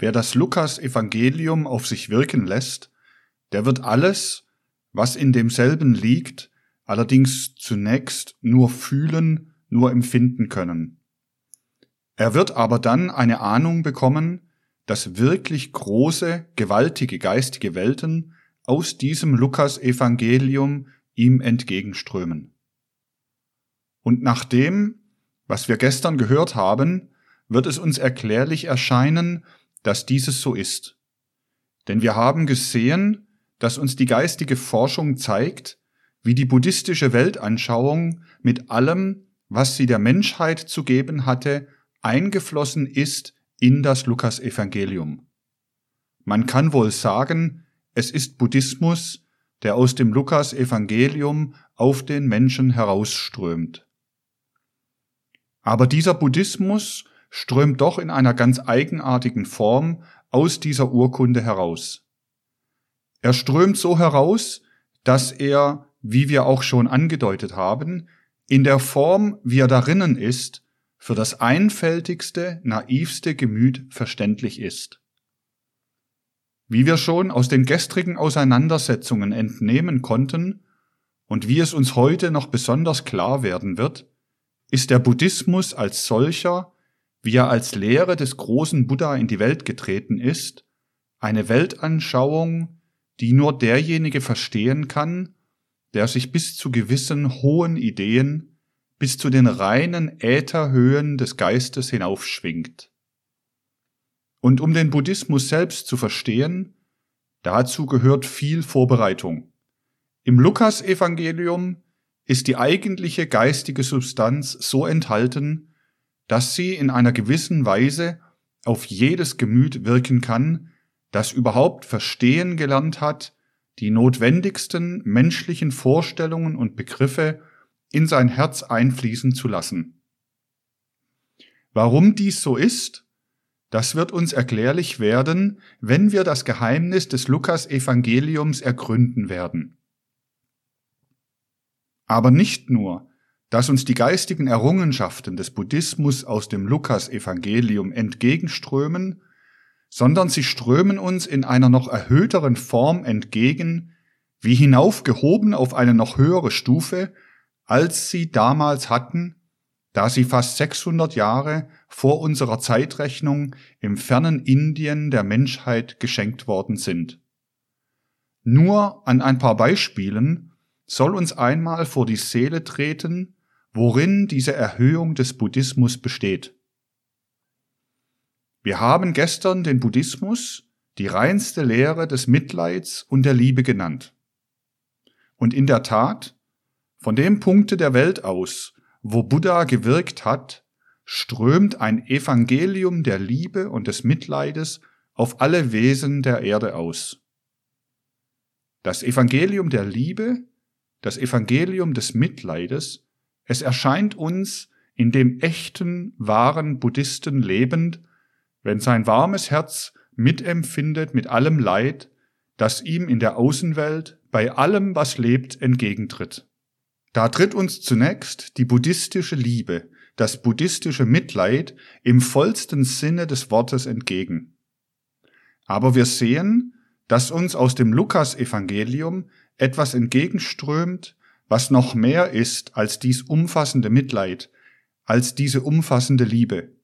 Wer das Lukas-Evangelium auf sich wirken lässt, der wird alles, was in demselben liegt, allerdings zunächst nur fühlen, nur empfinden können. Er wird aber dann eine Ahnung bekommen, dass wirklich große, gewaltige geistige Welten aus diesem Lukas-Evangelium ihm entgegenströmen. Und nach dem, was wir gestern gehört haben, wird es uns erklärlich erscheinen, dass dieses so ist. Denn wir haben gesehen, dass uns die geistige Forschung zeigt, wie die buddhistische Weltanschauung mit allem, was sie der Menschheit zu geben hatte, eingeflossen ist in das Lukas-Evangelium. Man kann wohl sagen, es ist Buddhismus, der aus dem Lukas-Evangelium auf den Menschen herausströmt. Aber dieser Buddhismus strömt doch in einer ganz eigenartigen Form aus dieser Urkunde heraus. Er strömt so heraus, dass er, wie wir auch schon angedeutet haben, in der Form, wie er darinnen ist, für das einfältigste, naivste Gemüt verständlich ist. Wie wir schon aus den gestrigen Auseinandersetzungen entnehmen konnten und wie es uns heute noch besonders klar werden wird, ist der Buddhismus als solcher, wie er als Lehre des großen Buddha in die Welt getreten ist, eine Weltanschauung, die nur derjenige verstehen kann, der sich bis zu gewissen hohen Ideen, bis zu den reinen Ätherhöhen des Geistes hinaufschwingt. Und um den Buddhismus selbst zu verstehen, dazu gehört viel Vorbereitung. Im Lukas-Evangelium ist die eigentliche geistige Substanz so enthalten, dass sie in einer gewissen Weise auf jedes Gemüt wirken kann, das überhaupt verstehen gelernt hat, die notwendigsten menschlichen Vorstellungen und Begriffe in sein Herz einfließen zu lassen. Warum dies so ist, das wird uns erklärlich werden, wenn wir das Geheimnis des Lukas-Evangeliums ergründen werden. Aber nicht nur, dass uns die geistigen Errungenschaften des Buddhismus aus dem Lukas-Evangelium entgegenströmen, sondern sie strömen uns in einer noch erhöhteren Form entgegen, wie hinaufgehoben auf eine noch höhere Stufe, als sie damals hatten, da sie fast 600 Jahre vor unserer Zeitrechnung im fernen Indien der Menschheit geschenkt worden sind. Nur an ein paar Beispielen soll uns einmal vor die Seele treten, worin diese Erhöhung des Buddhismus besteht. Wir haben gestern den Buddhismus die reinste Lehre des Mitleids und der Liebe genannt. Und in der Tat, von dem Punkte der Welt aus, wo Buddha gewirkt hat, strömt ein Evangelium der Liebe und des Mitleides auf alle Wesen der Erde aus. Das Evangelium der Liebe, das Evangelium des Mitleides, es erscheint uns in dem echten, wahren Buddhisten lebend, wenn sein warmes Herz mitempfindet mit allem Leid, das ihm in der Außenwelt bei allem, was lebt, entgegentritt. Da tritt uns zunächst die buddhistische Liebe, das buddhistische Mitleid im vollsten Sinne des Wortes entgegen. Aber wir sehen, dass uns aus dem Lukas-Evangelium etwas entgegenströmt, was noch mehr ist als dies umfassende Mitleid, als diese umfassende Liebe.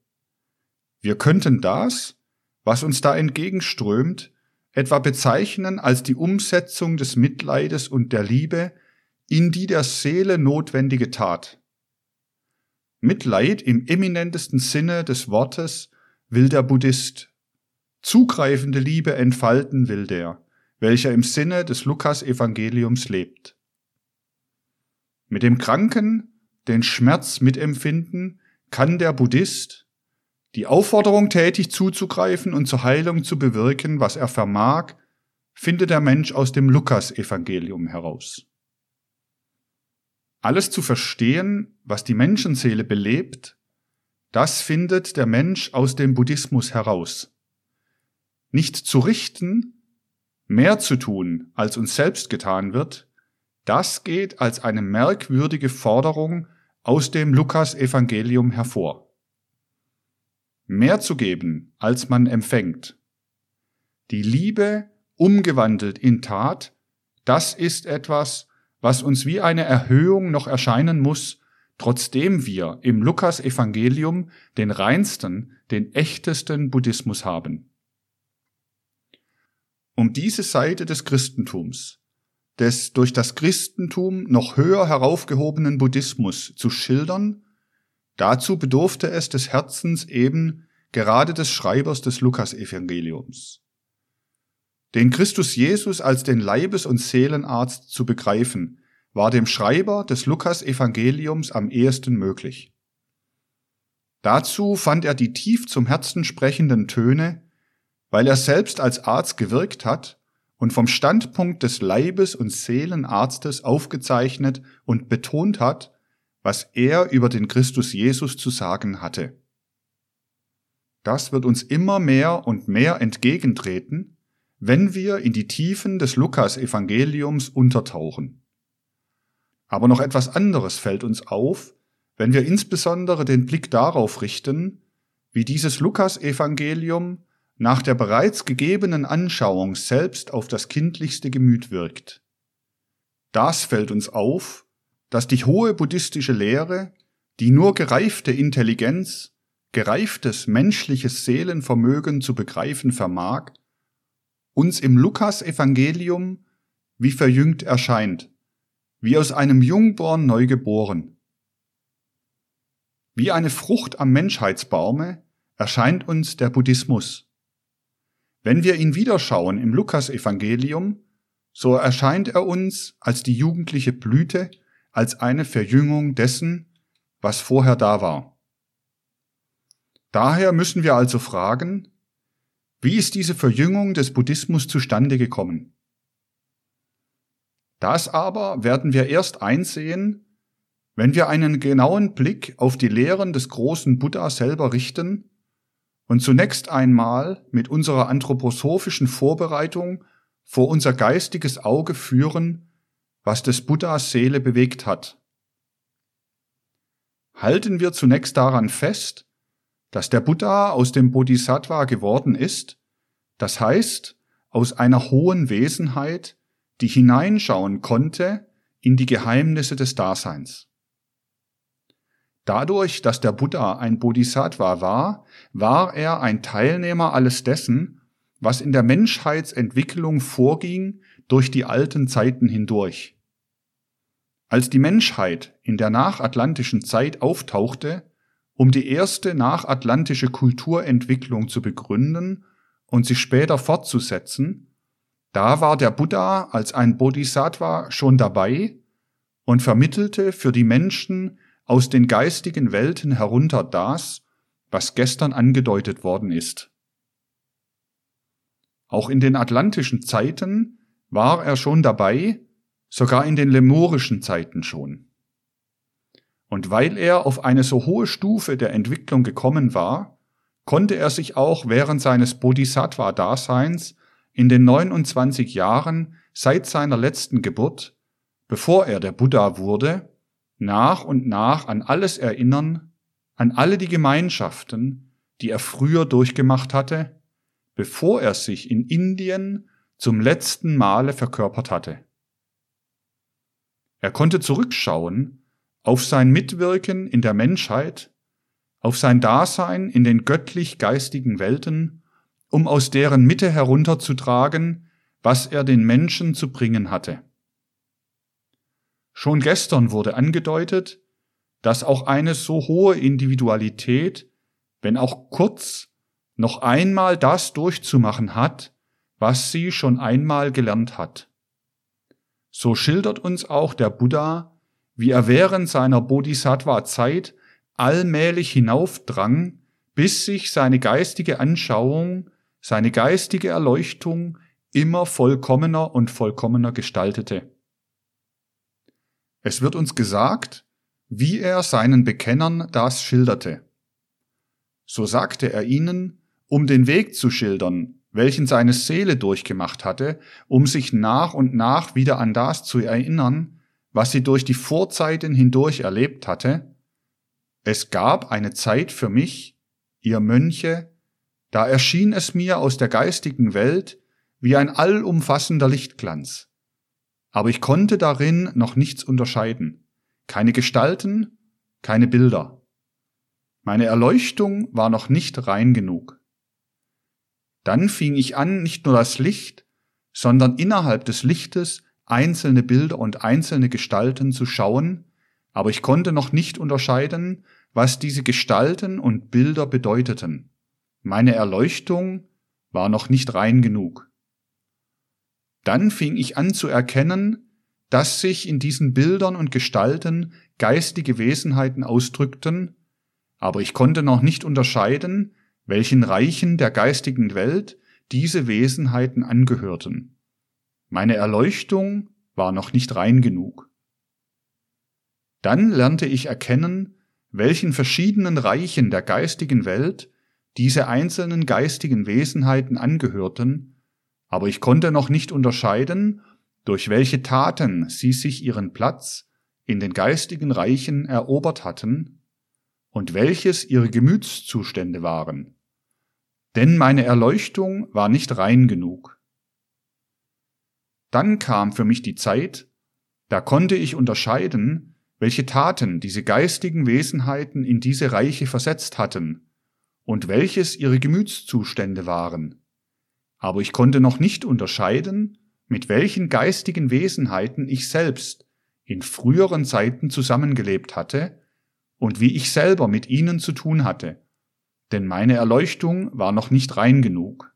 Wir könnten das, was uns da entgegenströmt, etwa bezeichnen als die Umsetzung des Mitleides und der Liebe in die der Seele notwendige Tat. Mitleid im eminentesten Sinne des Wortes will der Buddhist. Zugreifende Liebe entfalten will der, welcher im Sinne des Lukas-Evangeliums lebt. Mit dem Kranken den Schmerz mitempfinden kann der Buddhist die Aufforderung tätig zuzugreifen und zur Heilung zu bewirken, was er vermag, findet der Mensch aus dem Lukas-Evangelium heraus. Alles zu verstehen, was die Menschenseele belebt, das findet der Mensch aus dem Buddhismus heraus. Nicht zu richten, mehr zu tun, als uns selbst getan wird, das geht als eine merkwürdige Forderung aus dem Lukas-Evangelium hervor. Mehr zu geben, als man empfängt, Die Liebe umgewandelt in Tat, das ist etwas, was uns wie eine Erhöhung noch erscheinen muss, trotzdem wir im Lukas Evangelium den reinsten, den echtesten Buddhismus haben. Um diese Seite des Christentums, des durch das Christentum noch höher heraufgehobenen Buddhismus zu schildern, dazu bedurfte es des Herzens eben gerade des Schreibers des Lukas-Evangeliums. Den Christus Jesus als den Leibes- und Seelenarzt zu begreifen, war dem Schreiber des Lukas-Evangeliums am ehesten möglich. Dazu fand er die tief zum Herzen sprechenden Töne, weil er selbst als Arzt gewirkt hat und vom Standpunkt des Leibes- und Seelenarztes aufgezeichnet und betont hat, was er über den Christus Jesus zu sagen hatte. Das wird uns immer mehr und mehr entgegentreten, wenn wir in die Tiefen des Lukas-Evangeliums untertauchen. Aber noch etwas anderes fällt uns auf, wenn wir insbesondere den Blick darauf richten, wie dieses Lukas-Evangelium nach der bereits gegebenen Anschauung selbst auf das kindlichste Gemüt wirkt. Das fällt uns auf, dass die hohe buddhistische Lehre, die nur gereifte Intelligenz, gereiftes menschliches Seelenvermögen zu begreifen vermag, uns im Lukas-Evangelium wie verjüngt erscheint, wie aus einem Jungborn neu geboren. Wie eine Frucht am Menschheitsbaume erscheint uns der Buddhismus. Wenn wir ihn wiederschauen im Lukas-Evangelium, so erscheint er uns als die jugendliche Blüte, als eine Verjüngung dessen, was vorher da war. Daher müssen wir also fragen, wie ist diese Verjüngung des Buddhismus zustande gekommen? Das aber werden wir erst einsehen, wenn wir einen genauen Blick auf die Lehren des großen Buddha selber richten und zunächst einmal mit unserer anthroposophischen Vorbereitung vor unser geistiges Auge führen, was des Buddhas Seele bewegt hat. Halten wir zunächst daran fest, dass der Buddha aus dem Bodhisattva geworden ist, das heißt aus einer hohen Wesenheit, die hineinschauen konnte in die Geheimnisse des Daseins. Dadurch, dass der Buddha ein Bodhisattva war, war er ein Teilnehmer alles dessen, was in der Menschheitsentwicklung vorging durch die alten Zeiten hindurch. Als die Menschheit in der nachatlantischen Zeit auftauchte, um die erste nachatlantische Kulturentwicklung zu begründen und sich später fortzusetzen, da war der Buddha als ein Bodhisattva schon dabei und vermittelte für die Menschen aus den geistigen Welten herunter das, was gestern angedeutet worden ist. Auch in den atlantischen Zeiten war er schon dabei, sogar in den lemurischen Zeiten schon. Und weil er auf eine so hohe Stufe der Entwicklung gekommen war, konnte er sich auch während seines Bodhisattva-Daseins in den 29 Jahren seit seiner letzten Geburt, bevor er der Buddha wurde, nach und nach an alles erinnern, an alle die Gemeinschaften, die er früher durchgemacht hatte, bevor er sich in Indien zum letzten Male verkörpert hatte. Er konnte zurückschauen auf sein Mitwirken in der Menschheit, auf sein Dasein in den göttlich-geistigen Welten, um aus deren Mitte herunterzutragen, was er den Menschen zu bringen hatte. Schon gestern wurde angedeutet, dass auch eine so hohe Individualität, wenn auch kurz, noch einmal das durchzumachen hat, was sie schon einmal gelernt hat. So schildert uns auch der Buddha, wie er während seiner Bodhisattva-Zeit allmählich hinaufdrang, bis sich seine geistige Anschauung, seine geistige Erleuchtung immer vollkommener und vollkommener gestaltete. Es wird uns gesagt, wie er seinen Bekennern das schilderte. So sagte er ihnen, um den Weg zu schildern, welchen seine Seele durchgemacht hatte, um sich nach und nach wieder an das zu erinnern, was sie durch die Vorzeiten hindurch erlebt hatte. Es gab eine Zeit für mich, ihr Mönche, da erschien es mir aus der geistigen Welt wie ein allumfassender Lichtglanz. Aber ich konnte darin noch nichts unterscheiden. Keine Gestalten, keine Bilder. Meine Erleuchtung war noch nicht rein genug. Dann fing ich an, nicht nur das Licht, sondern innerhalb des Lichtes einzelne Bilder und einzelne Gestalten zu schauen, aber ich konnte noch nicht unterscheiden, was diese Gestalten und Bilder bedeuteten. Meine Erleuchtung war noch nicht rein genug. Dann fing ich an zu erkennen, dass sich in diesen Bildern und Gestalten geistige Wesenheiten ausdrückten, aber ich konnte noch nicht unterscheiden, welchen Reichen der geistigen Welt diese Wesenheiten angehörten. Meine Erleuchtung war noch nicht rein genug. Dann lernte ich erkennen, welchen verschiedenen Reichen der geistigen Welt diese einzelnen geistigen Wesenheiten angehörten, aber ich konnte noch nicht unterscheiden, durch welche Taten sie sich ihren Platz in den geistigen Reichen erobert hatten und welches ihre Gemütszustände waren. Denn meine Erleuchtung war nicht rein genug. Dann kam für mich die Zeit, da konnte ich unterscheiden, welche Taten diese geistigen Wesenheiten in diese Reiche versetzt hatten und welches ihre Gemütszustände waren. Aber ich konnte noch nicht unterscheiden, mit welchen geistigen Wesenheiten ich selbst in früheren Zeiten zusammengelebt hatte und wie ich selber mit ihnen zu tun hatte, denn meine Erleuchtung war noch nicht rein genug.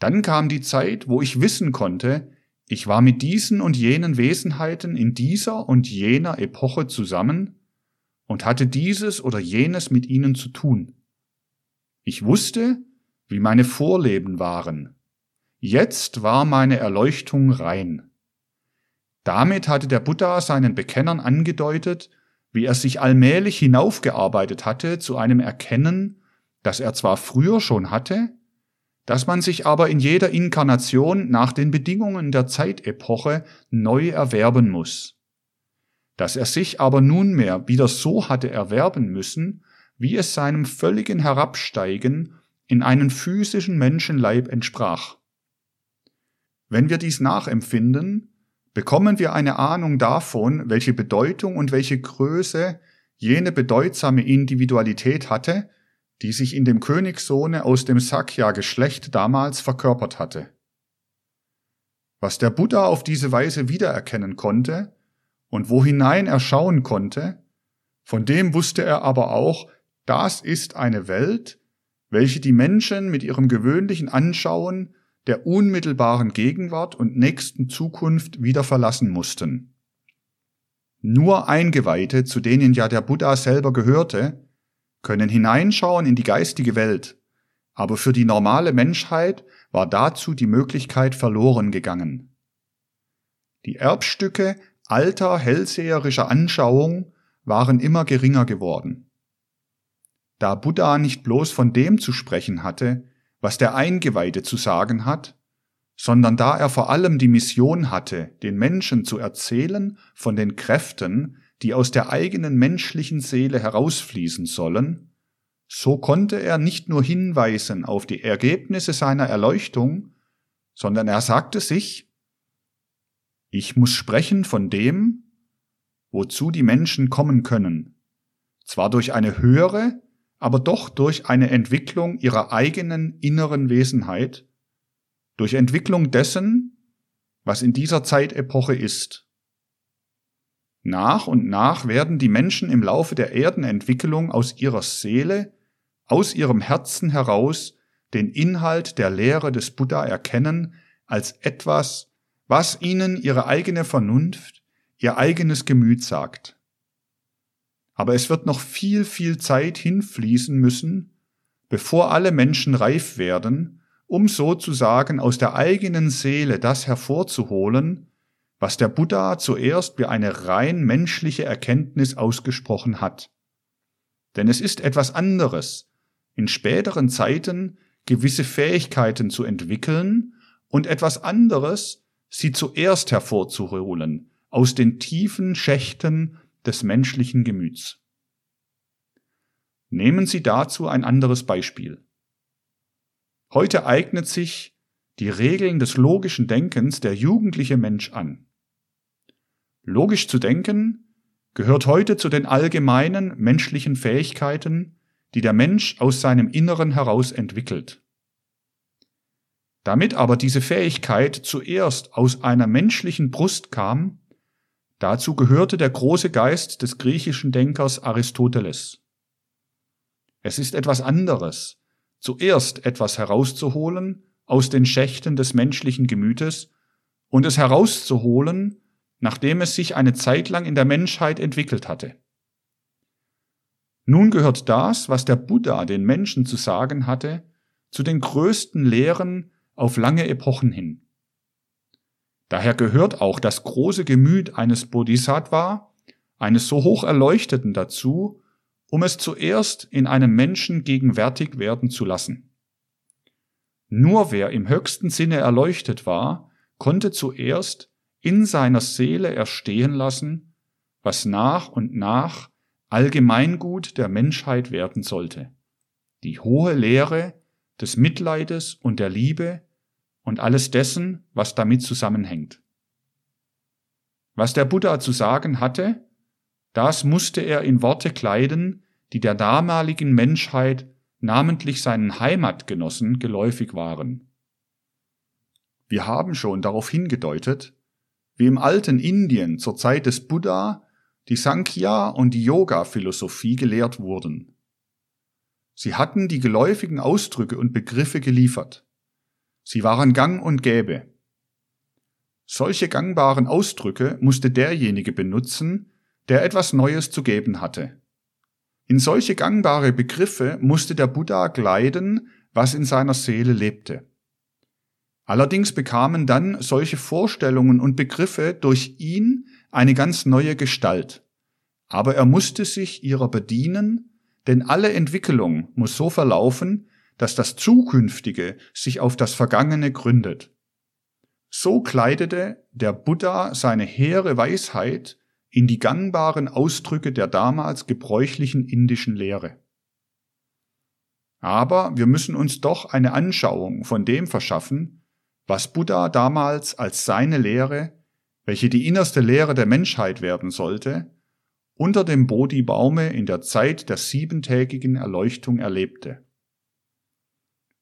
Dann kam die Zeit, wo ich wissen konnte, ich war mit diesen und jenen Wesenheiten in dieser und jener Epoche zusammen und hatte dieses oder jenes mit ihnen zu tun. Ich wusste, wie meine Vorleben waren. Jetzt war meine Erleuchtung rein. Damit hatte der Buddha seinen Bekennern angedeutet, wie er sich allmählich hinaufgearbeitet hatte zu einem Erkennen, das er zwar früher schon hatte, dass man sich aber in jeder Inkarnation nach den Bedingungen der Zeitepoche neu erwerben muss dass er sich aber nunmehr wieder so hatte erwerben müssen, wie es seinem völligen Herabsteigen in einen physischen Menschenleib entsprach. Wenn wir dies nachempfinden, bekommen wir eine Ahnung davon, welche Bedeutung und welche Größe jene bedeutsame Individualität hatte, die sich in dem Königssohne aus dem Sakya-Geschlecht damals verkörpert hatte. Was der Buddha auf diese Weise wiedererkennen konnte, und wo hinein er schauen konnte, von dem wusste er aber auch, das ist eine Welt, welche die Menschen mit ihrem gewöhnlichen Anschauen der unmittelbaren Gegenwart und nächsten Zukunft wieder verlassen mussten. Nur Eingeweihte, zu denen ja der Buddha selber gehörte, können hineinschauen in die geistige Welt, aber für die normale Menschheit war dazu die Möglichkeit verloren gegangen. Die Erbstücke alter hellseherischer Anschauung waren immer geringer geworden. Da Buddha nicht bloß von dem zu sprechen hatte, was der Eingeweihte zu sagen hat, sondern da er vor allem die Mission hatte, den Menschen zu erzählen von den Kräften, die aus der eigenen menschlichen Seele herausfließen sollen, so konnte er nicht nur hinweisen auf die Ergebnisse seiner Erleuchtung, sondern er sagte sich, ich muss sprechen von dem, wozu die Menschen kommen können, zwar durch eine höhere, aber doch durch eine Entwicklung ihrer eigenen inneren Wesenheit, durch Entwicklung dessen, was in dieser Zeitepoche ist. Nach und nach werden die Menschen im Laufe der Erdenentwicklung aus ihrer Seele, aus ihrem Herzen heraus den Inhalt der Lehre des Buddha erkennen als etwas, was ihnen ihre eigene Vernunft, ihr eigenes Gemüt sagt. Aber es wird noch viel, viel Zeit hinfließen müssen, bevor alle Menschen reif werden, um sozusagen aus der eigenen Seele das hervorzuholen, was der Buddha zuerst wie eine rein menschliche Erkenntnis ausgesprochen hat. Denn es ist etwas anderes, in späteren Zeiten gewisse Fähigkeiten zu entwickeln und etwas anderes, sie zuerst hervorzuholen aus den tiefen Schächten des menschlichen Gemüts. Nehmen Sie dazu ein anderes Beispiel. Heute eignet sich die Regeln des logischen Denkens der jugendliche Mensch an. Logisch zu denken gehört heute zu den allgemeinen menschlichen Fähigkeiten, die der Mensch aus seinem Inneren heraus entwickelt. Damit aber diese Fähigkeit zuerst aus einer menschlichen Brust kam, dazu gehörte der große Geist des griechischen Denkers Aristoteles. Es ist etwas anderes, zuerst etwas herauszuholen aus den Schächten des menschlichen Gemütes und es herauszuholen, nachdem es sich eine Zeit lang in der Menschheit entwickelt hatte. Nun gehört das, was der Buddha den Menschen zu sagen hatte, zu den größten Lehren auf lange Epochen hin. Daher gehört auch das große Gemüt eines Bodhisattva, eines so hoch Erleuchteten dazu, um es zuerst in einem Menschen gegenwärtig werden zu lassen. Nur wer im höchsten Sinne erleuchtet war, konnte zuerst in seiner Seele erstehen lassen, was nach und nach Allgemeingut der Menschheit werden sollte. Die hohe Lehre des Mitleides und der Liebe und alles dessen, was damit zusammenhängt. Was der Buddha zu sagen hatte, das musste er in Worte kleiden, die der damaligen Menschheit, namentlich seinen Heimatgenossen, geläufig waren. Wir haben schon darauf hingedeutet, wie im alten Indien zur Zeit des Buddha die Sankhya und die Yoga-Philosophie gelehrt wurden. Sie hatten die geläufigen Ausdrücke und Begriffe geliefert. Sie waren gang und gäbe. Solche gangbaren Ausdrücke musste derjenige benutzen, der etwas Neues zu geben hatte. In solche gangbare Begriffe musste der Buddha gleiten, was in seiner Seele lebte. Allerdings bekamen dann solche Vorstellungen und Begriffe durch ihn eine ganz neue Gestalt. Aber er musste sich ihrer bedienen, denn alle Entwicklung muss so verlaufen, dass das Zukünftige sich auf das Vergangene gründet. So kleidete der Buddha seine hehre Weisheit in die gangbaren Ausdrücke der damals gebräuchlichen indischen Lehre. Aber wir müssen uns doch eine Anschauung von dem verschaffen, was Buddha damals als seine Lehre, welche die innerste Lehre der Menschheit werden sollte, unter dem Bodhi-Baume in der Zeit der siebentägigen Erleuchtung erlebte.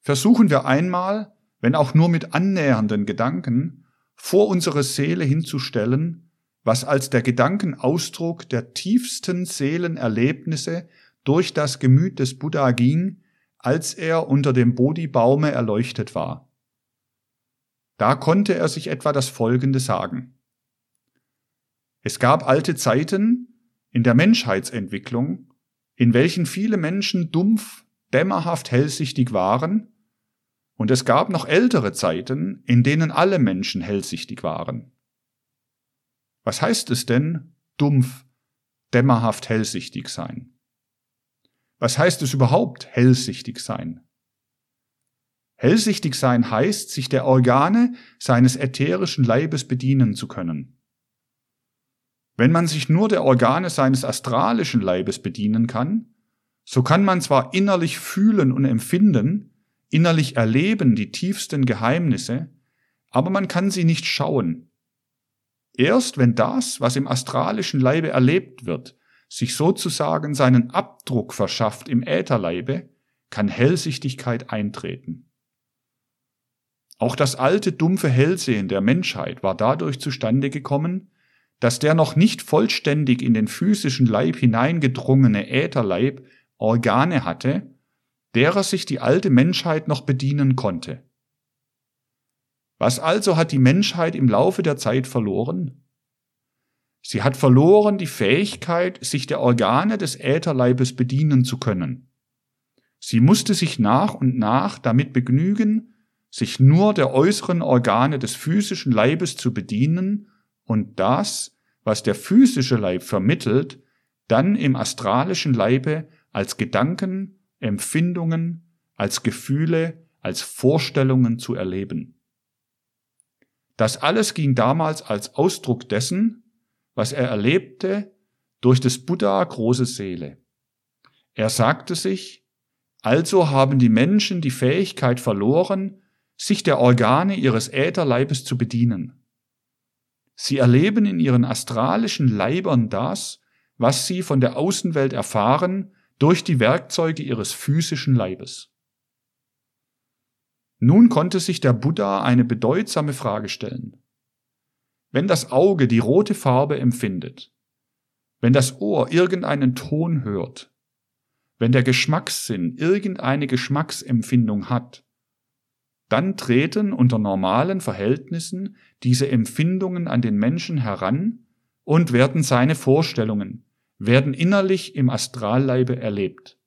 Versuchen wir einmal, wenn auch nur mit annähernden Gedanken, vor unsere Seele hinzustellen, was als der Gedankenausdruck der tiefsten Seelenerlebnisse durch das Gemüt des Buddha ging, als er unter dem Bodhi-Baume erleuchtet war. Da konnte er sich etwa das Folgende sagen. Es gab alte Zeiten in der Menschheitsentwicklung, in welchen viele Menschen dumpf dämmerhaft hellsichtig waren, und es gab noch ältere Zeiten, in denen alle Menschen hellsichtig waren. Was heißt es denn, dumpf, dämmerhaft hellsichtig sein? Was heißt es überhaupt, hellsichtig sein? Hellsichtig sein heißt, sich der Organe seines ätherischen Leibes bedienen zu können. Wenn man sich nur der Organe seines astralischen Leibes bedienen kann, so kann man zwar innerlich fühlen und empfinden, innerlich erleben die tiefsten Geheimnisse, aber man kann sie nicht schauen. Erst wenn das, was im astralischen Leibe erlebt wird, sich sozusagen seinen Abdruck verschafft im Ätherleibe, kann Hellsichtigkeit eintreten. Auch das alte dumpfe Hellsehen der Menschheit war dadurch zustande gekommen, dass der noch nicht vollständig in den physischen Leib hineingedrungene Ätherleib Organe hatte, derer sich die alte Menschheit noch bedienen konnte. Was also hat die Menschheit im Laufe der Zeit verloren? Sie hat verloren die Fähigkeit, sich der Organe des Ätherleibes bedienen zu können. Sie musste sich nach und nach damit begnügen, sich nur der äußeren Organe des physischen Leibes zu bedienen und das, was der physische Leib vermittelt, dann im astralischen Leibe als Gedanken, Empfindungen, als Gefühle, als Vorstellungen zu erleben. Das alles ging damals als Ausdruck dessen, was er erlebte durch des Buddha große Seele. Er sagte sich, Also haben die Menschen die Fähigkeit verloren, sich der Organe ihres Ätherleibes zu bedienen. Sie erleben in ihren astralischen Leibern das, was sie von der Außenwelt erfahren, durch die Werkzeuge ihres physischen Leibes. Nun konnte sich der Buddha eine bedeutsame Frage stellen. Wenn das Auge die rote Farbe empfindet, wenn das Ohr irgendeinen Ton hört, wenn der Geschmackssinn irgendeine Geschmacksempfindung hat, dann treten unter normalen Verhältnissen diese Empfindungen an den Menschen heran und werden seine Vorstellungen, werden innerlich im Astralleibe erlebt.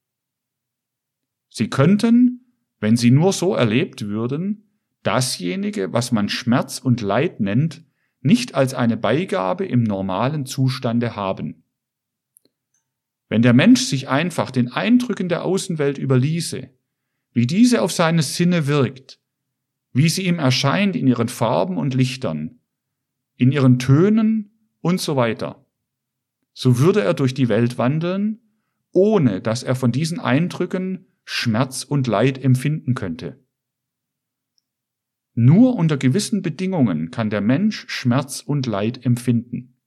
Sie könnten, wenn sie nur so erlebt würden, dasjenige, was man Schmerz und Leid nennt, nicht als eine Beigabe im normalen Zustande haben. Wenn der Mensch sich einfach den Eindrücken der Außenwelt überließe, wie diese auf seine Sinne wirkt, wie sie ihm erscheint in ihren Farben und Lichtern, in ihren Tönen und so weiter. So würde er durch die Welt wandeln, ohne dass er von diesen Eindrücken Schmerz und Leid empfinden könnte. Nur unter gewissen Bedingungen kann der Mensch Schmerz und Leid empfinden.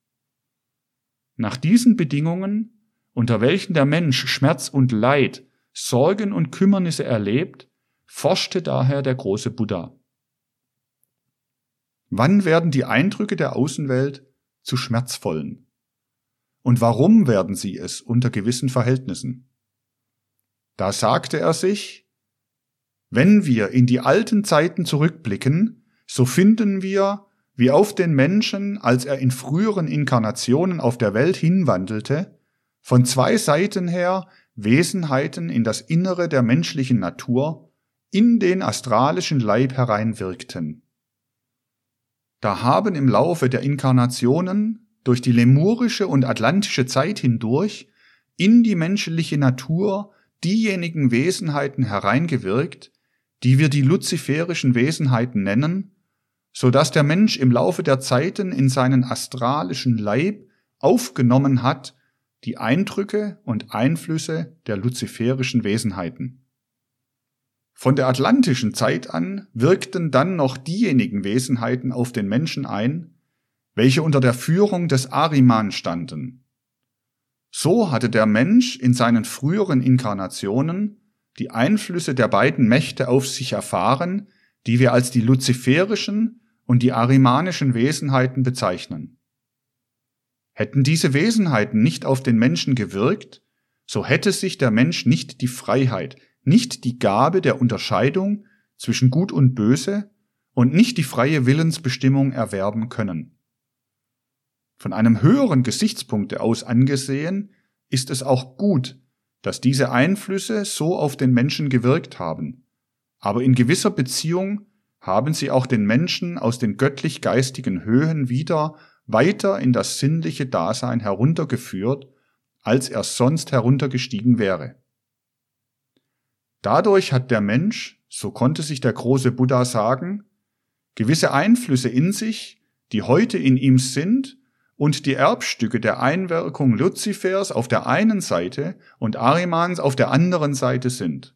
Nach diesen Bedingungen, unter welchen der Mensch Schmerz und Leid, Sorgen und Kümmernisse erlebt, forschte daher der große Buddha. Wann werden die Eindrücke der Außenwelt zu schmerzvollen? Und warum werden sie es unter gewissen Verhältnissen? Da sagte er sich, wenn wir in die alten Zeiten zurückblicken, so finden wir, wie auf den Menschen, als er in früheren Inkarnationen auf der Welt hinwandelte, von zwei Seiten her Wesenheiten in das Innere der menschlichen Natur, in den astralischen Leib hereinwirkten. Da haben im Laufe der Inkarnationen durch die lemurische und atlantische Zeit hindurch in die menschliche Natur diejenigen Wesenheiten hereingewirkt, die wir die luziferischen Wesenheiten nennen, so dass der Mensch im Laufe der Zeiten in seinen astralischen Leib aufgenommen hat die Eindrücke und Einflüsse der luziferischen Wesenheiten. Von der atlantischen Zeit an wirkten dann noch diejenigen Wesenheiten auf den Menschen ein, welche unter der Führung des Ariman standen. So hatte der Mensch in seinen früheren Inkarnationen die Einflüsse der beiden Mächte auf sich erfahren, die wir als die luziferischen und die arimanischen Wesenheiten bezeichnen. Hätten diese Wesenheiten nicht auf den Menschen gewirkt, so hätte sich der Mensch nicht die Freiheit, nicht die Gabe der Unterscheidung zwischen Gut und Böse und nicht die freie Willensbestimmung erwerben können. Von einem höheren Gesichtspunkte aus angesehen ist es auch gut, dass diese Einflüsse so auf den Menschen gewirkt haben, aber in gewisser Beziehung haben sie auch den Menschen aus den göttlich-geistigen Höhen wieder weiter in das sinnliche Dasein heruntergeführt, als er sonst heruntergestiegen wäre. Dadurch hat der Mensch, so konnte sich der große Buddha sagen, gewisse Einflüsse in sich, die heute in ihm sind und die Erbstücke der Einwirkung Luzifers auf der einen Seite und Arimans auf der anderen Seite sind.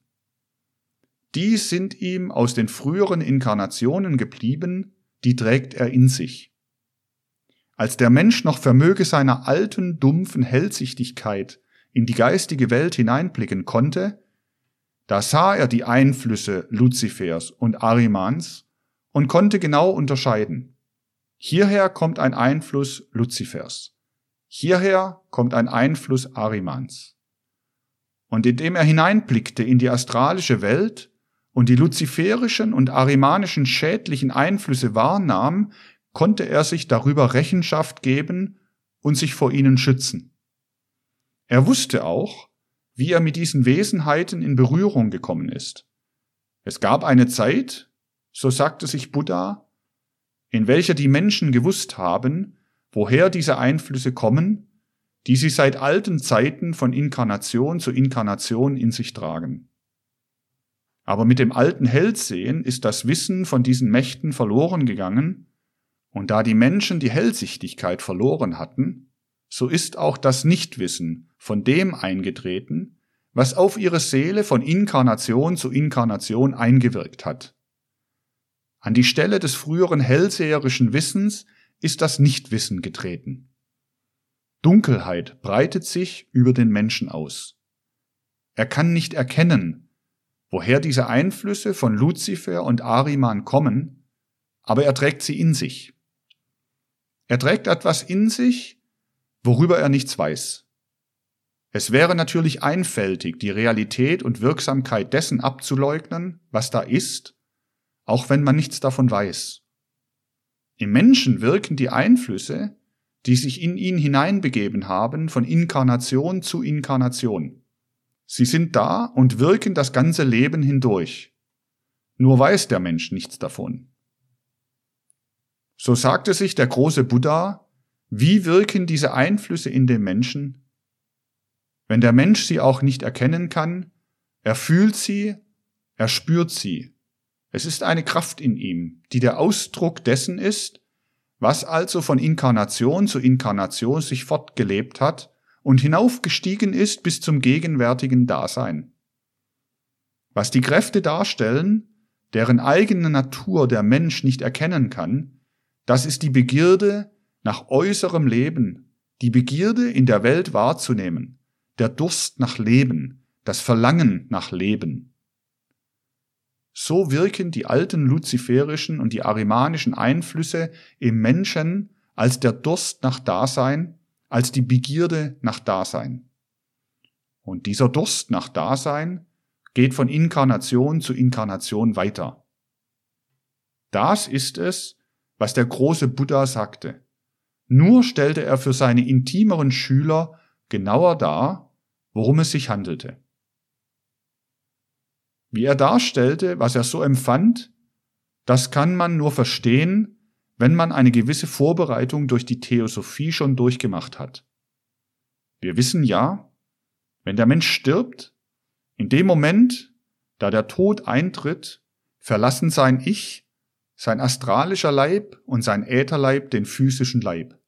Die sind ihm aus den früheren Inkarnationen geblieben, die trägt er in sich. Als der Mensch noch vermöge seiner alten, dumpfen Hellsichtigkeit in die geistige Welt hineinblicken konnte, da sah er die Einflüsse Luzifers und Arimans und konnte genau unterscheiden. Hierher kommt ein Einfluss Luzifers. Hierher kommt ein Einfluss Arimans. Und indem er hineinblickte in die astralische Welt und die luziferischen und arimanischen schädlichen Einflüsse wahrnahm, konnte er sich darüber Rechenschaft geben und sich vor ihnen schützen. Er wusste auch, wie er mit diesen Wesenheiten in Berührung gekommen ist. Es gab eine Zeit, so sagte sich Buddha, in welcher die Menschen gewusst haben, woher diese Einflüsse kommen, die sie seit alten Zeiten von Inkarnation zu Inkarnation in sich tragen. Aber mit dem alten Hellsehen ist das Wissen von diesen Mächten verloren gegangen, und da die Menschen die Hellsichtigkeit verloren hatten, so ist auch das Nichtwissen von dem eingetreten, was auf ihre Seele von Inkarnation zu Inkarnation eingewirkt hat. An die Stelle des früheren hellseherischen Wissens ist das Nichtwissen getreten. Dunkelheit breitet sich über den Menschen aus. Er kann nicht erkennen, woher diese Einflüsse von Luzifer und Ariman kommen, aber er trägt sie in sich. Er trägt etwas in sich, worüber er nichts weiß. Es wäre natürlich einfältig, die Realität und Wirksamkeit dessen abzuleugnen, was da ist, auch wenn man nichts davon weiß. Im Menschen wirken die Einflüsse, die sich in ihn hineinbegeben haben, von Inkarnation zu Inkarnation. Sie sind da und wirken das ganze Leben hindurch. Nur weiß der Mensch nichts davon. So sagte sich der große Buddha, wie wirken diese Einflüsse in dem Menschen? Wenn der Mensch sie auch nicht erkennen kann, er fühlt sie, er spürt sie. Es ist eine Kraft in ihm, die der Ausdruck dessen ist, was also von Inkarnation zu Inkarnation sich fortgelebt hat und hinaufgestiegen ist bis zum gegenwärtigen Dasein. Was die Kräfte darstellen, deren eigene Natur der Mensch nicht erkennen kann, das ist die Begierde nach äußerem Leben, die Begierde in der Welt wahrzunehmen, der Durst nach Leben, das Verlangen nach Leben. So wirken die alten luziferischen und die arimanischen Einflüsse im Menschen als der Durst nach Dasein, als die Begierde nach Dasein. Und dieser Durst nach Dasein geht von Inkarnation zu Inkarnation weiter. Das ist es, was der große Buddha sagte. Nur stellte er für seine intimeren Schüler genauer dar, worum es sich handelte. Wie er darstellte, was er so empfand, das kann man nur verstehen, wenn man eine gewisse Vorbereitung durch die Theosophie schon durchgemacht hat. Wir wissen ja, wenn der Mensch stirbt, in dem Moment, da der Tod eintritt, verlassen sein Ich, sein astralischer Leib und sein Ätherleib den physischen Leib.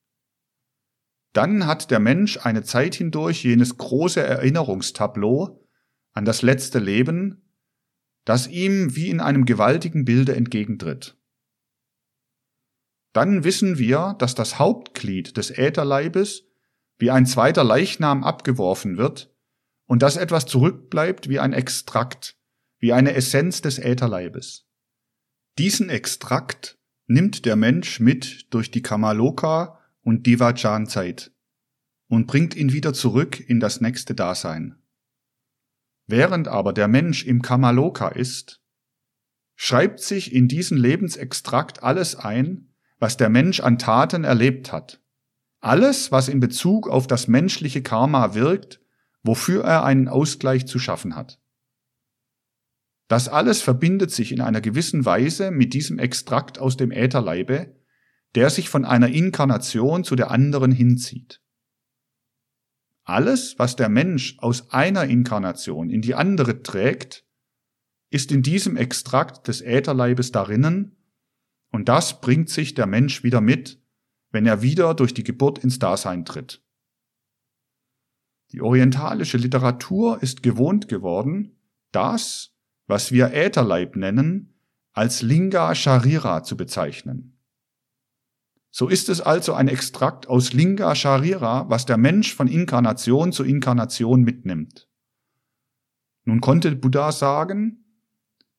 Dann hat der Mensch eine Zeit hindurch jenes große Erinnerungstableau an das letzte Leben, das ihm wie in einem gewaltigen Bilde entgegentritt. Dann wissen wir, dass das Hauptglied des Ätherleibes wie ein zweiter Leichnam abgeworfen wird und dass etwas zurückbleibt wie ein Extrakt, wie eine Essenz des Ätherleibes. Diesen Extrakt nimmt der Mensch mit durch die Kamaloka und Divajan-Zeit und bringt ihn wieder zurück in das nächste Dasein. Während aber der Mensch im Kamaloka ist, schreibt sich in diesen Lebensextrakt alles ein, was der Mensch an Taten erlebt hat. Alles, was in Bezug auf das menschliche Karma wirkt, wofür er einen Ausgleich zu schaffen hat. Das alles verbindet sich in einer gewissen Weise mit diesem Extrakt aus dem Ätherleibe, der sich von einer Inkarnation zu der anderen hinzieht. Alles, was der Mensch aus einer Inkarnation in die andere trägt, ist in diesem Extrakt des Ätherleibes darinnen, und das bringt sich der Mensch wieder mit, wenn er wieder durch die Geburt ins Dasein tritt. Die orientalische Literatur ist gewohnt geworden, das, was wir Ätherleib nennen, als Linga Sharira zu bezeichnen. So ist es also ein Extrakt aus Linga Sharira, was der Mensch von Inkarnation zu Inkarnation mitnimmt. Nun konnte Buddha sagen,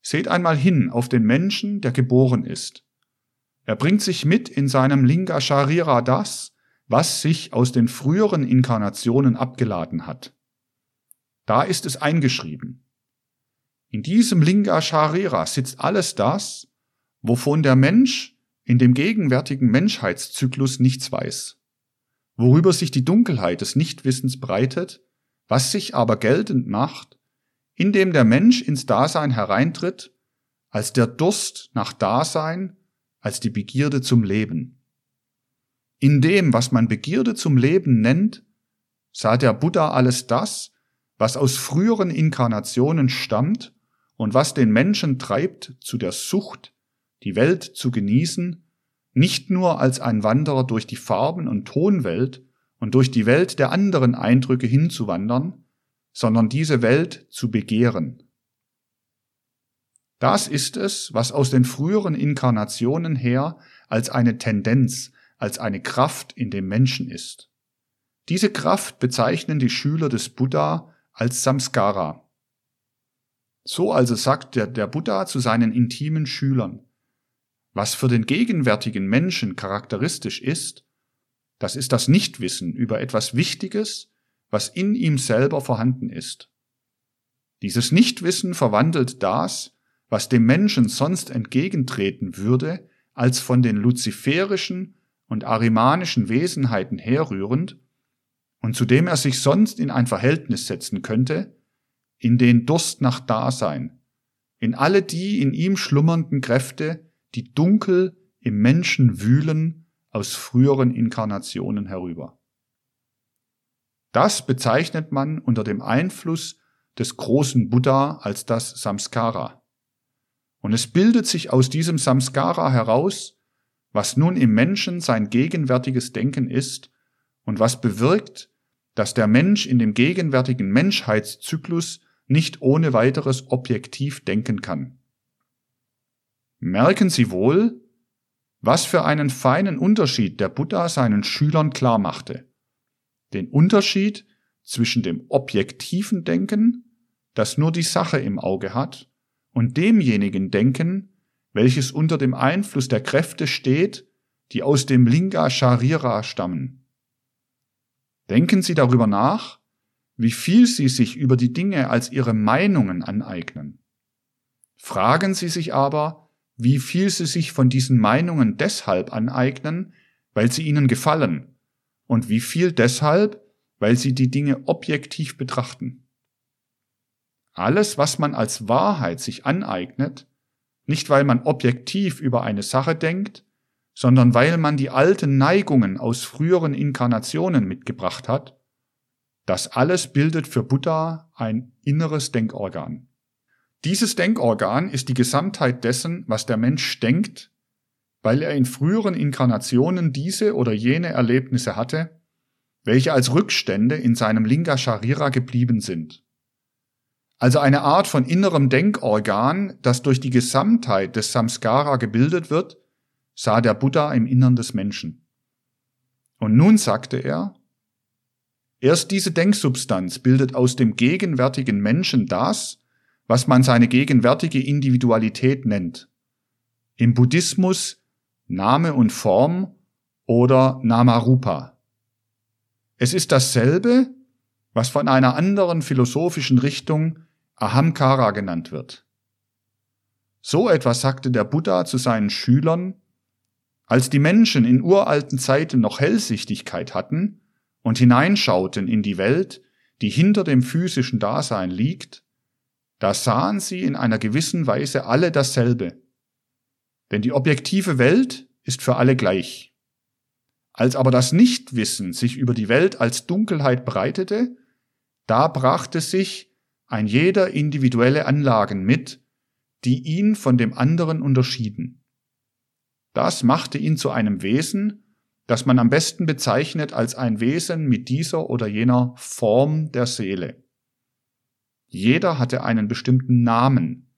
seht einmal hin auf den Menschen, der geboren ist. Er bringt sich mit in seinem Linga Sharira das, was sich aus den früheren Inkarnationen abgeladen hat. Da ist es eingeschrieben. In diesem Linga Sharira sitzt alles das, wovon der Mensch in dem gegenwärtigen Menschheitszyklus nichts weiß, worüber sich die Dunkelheit des Nichtwissens breitet, was sich aber geltend macht, indem der Mensch ins Dasein hereintritt, als der Durst nach Dasein, als die Begierde zum Leben. In dem, was man Begierde zum Leben nennt, sah der Buddha alles das, was aus früheren Inkarnationen stammt und was den Menschen treibt zu der Sucht die Welt zu genießen, nicht nur als ein Wanderer durch die Farben- und Tonwelt und durch die Welt der anderen Eindrücke hinzuwandern, sondern diese Welt zu begehren. Das ist es, was aus den früheren Inkarnationen her als eine Tendenz, als eine Kraft in dem Menschen ist. Diese Kraft bezeichnen die Schüler des Buddha als Samskara. So also sagt der, der Buddha zu seinen intimen Schülern, was für den gegenwärtigen Menschen charakteristisch ist, das ist das Nichtwissen über etwas Wichtiges, was in ihm selber vorhanden ist. Dieses Nichtwissen verwandelt das, was dem Menschen sonst entgegentreten würde, als von den luziferischen und arimanischen Wesenheiten herrührend, und zu dem er sich sonst in ein Verhältnis setzen könnte, in den Durst nach Dasein, in alle die in ihm schlummernden Kräfte, die dunkel im Menschen wühlen aus früheren Inkarnationen herüber. Das bezeichnet man unter dem Einfluss des großen Buddha als das Samskara. Und es bildet sich aus diesem Samskara heraus, was nun im Menschen sein gegenwärtiges Denken ist und was bewirkt, dass der Mensch in dem gegenwärtigen Menschheitszyklus nicht ohne weiteres objektiv denken kann. Merken Sie wohl, was für einen feinen Unterschied der Buddha seinen Schülern klar machte. Den Unterschied zwischen dem objektiven Denken, das nur die Sache im Auge hat, und demjenigen Denken, welches unter dem Einfluss der Kräfte steht, die aus dem Linga Sharira stammen. Denken Sie darüber nach, wie viel Sie sich über die Dinge als Ihre Meinungen aneignen. Fragen Sie sich aber, wie viel Sie sich von diesen Meinungen deshalb aneignen, weil sie Ihnen gefallen, und wie viel deshalb, weil Sie die Dinge objektiv betrachten. Alles, was man als Wahrheit sich aneignet, nicht weil man objektiv über eine Sache denkt, sondern weil man die alten Neigungen aus früheren Inkarnationen mitgebracht hat, das alles bildet für Buddha ein inneres Denkorgan. Dieses Denkorgan ist die Gesamtheit dessen, was der Mensch denkt, weil er in früheren Inkarnationen diese oder jene Erlebnisse hatte, welche als Rückstände in seinem Linga Sharira geblieben sind. Also eine Art von innerem Denkorgan, das durch die Gesamtheit des Samskara gebildet wird, sah der Buddha im Innern des Menschen. Und nun sagte er, erst diese Denksubstanz bildet aus dem gegenwärtigen Menschen das, was man seine gegenwärtige Individualität nennt. Im Buddhismus Name und Form oder Namarupa. Es ist dasselbe, was von einer anderen philosophischen Richtung Ahamkara genannt wird. So etwas sagte der Buddha zu seinen Schülern, als die Menschen in uralten Zeiten noch Hellsichtigkeit hatten und hineinschauten in die Welt, die hinter dem physischen Dasein liegt, da sahen sie in einer gewissen Weise alle dasselbe. Denn die objektive Welt ist für alle gleich. Als aber das Nichtwissen sich über die Welt als Dunkelheit breitete, da brachte sich ein jeder individuelle Anlagen mit, die ihn von dem anderen unterschieden. Das machte ihn zu einem Wesen, das man am besten bezeichnet als ein Wesen mit dieser oder jener Form der Seele. Jeder hatte einen bestimmten Namen,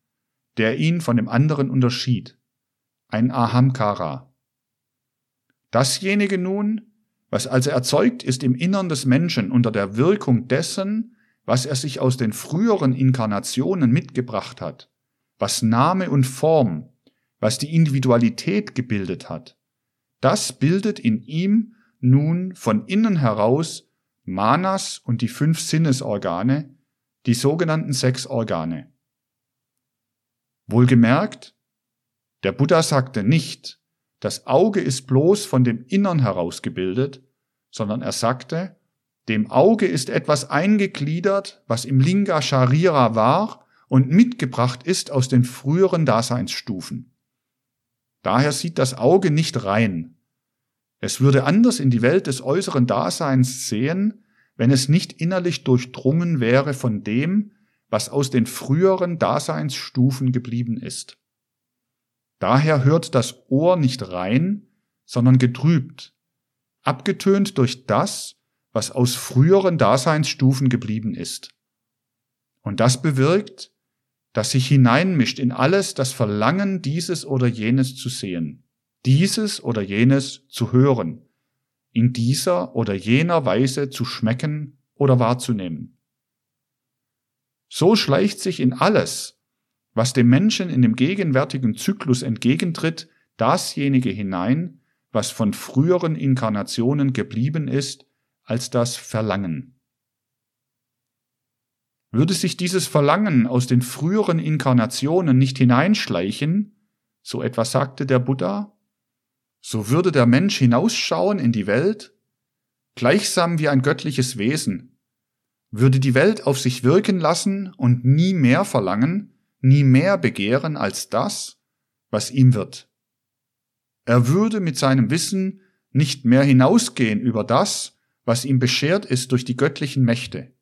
der ihn von dem anderen unterschied, ein Ahamkara. Dasjenige nun, was also erzeugt ist im Innern des Menschen unter der Wirkung dessen, was er sich aus den früheren Inkarnationen mitgebracht hat, was Name und Form, was die Individualität gebildet hat, das bildet in ihm nun von innen heraus Manas und die fünf Sinnesorgane, die sogenannten sechs Organe. Wohlgemerkt, der Buddha sagte nicht, das Auge ist bloß von dem Innern heraus gebildet, sondern er sagte, dem Auge ist etwas eingegliedert, was im Linga Sharira war und mitgebracht ist aus den früheren Daseinsstufen. Daher sieht das Auge nicht rein. Es würde anders in die Welt des äußeren Daseins sehen, wenn es nicht innerlich durchdrungen wäre von dem, was aus den früheren Daseinsstufen geblieben ist. Daher hört das Ohr nicht rein, sondern getrübt, abgetönt durch das, was aus früheren Daseinsstufen geblieben ist. Und das bewirkt, dass sich hineinmischt in alles das Verlangen, dieses oder jenes zu sehen, dieses oder jenes zu hören, in dieser oder jener Weise zu schmecken oder wahrzunehmen. So schleicht sich in alles, was dem Menschen in dem gegenwärtigen Zyklus entgegentritt, dasjenige hinein, was von früheren Inkarnationen geblieben ist, als das Verlangen. Würde sich dieses Verlangen aus den früheren Inkarnationen nicht hineinschleichen, so etwas sagte der Buddha, so würde der Mensch hinausschauen in die Welt, gleichsam wie ein göttliches Wesen, würde die Welt auf sich wirken lassen und nie mehr verlangen, nie mehr begehren als das, was ihm wird. Er würde mit seinem Wissen nicht mehr hinausgehen über das, was ihm beschert ist durch die göttlichen Mächte.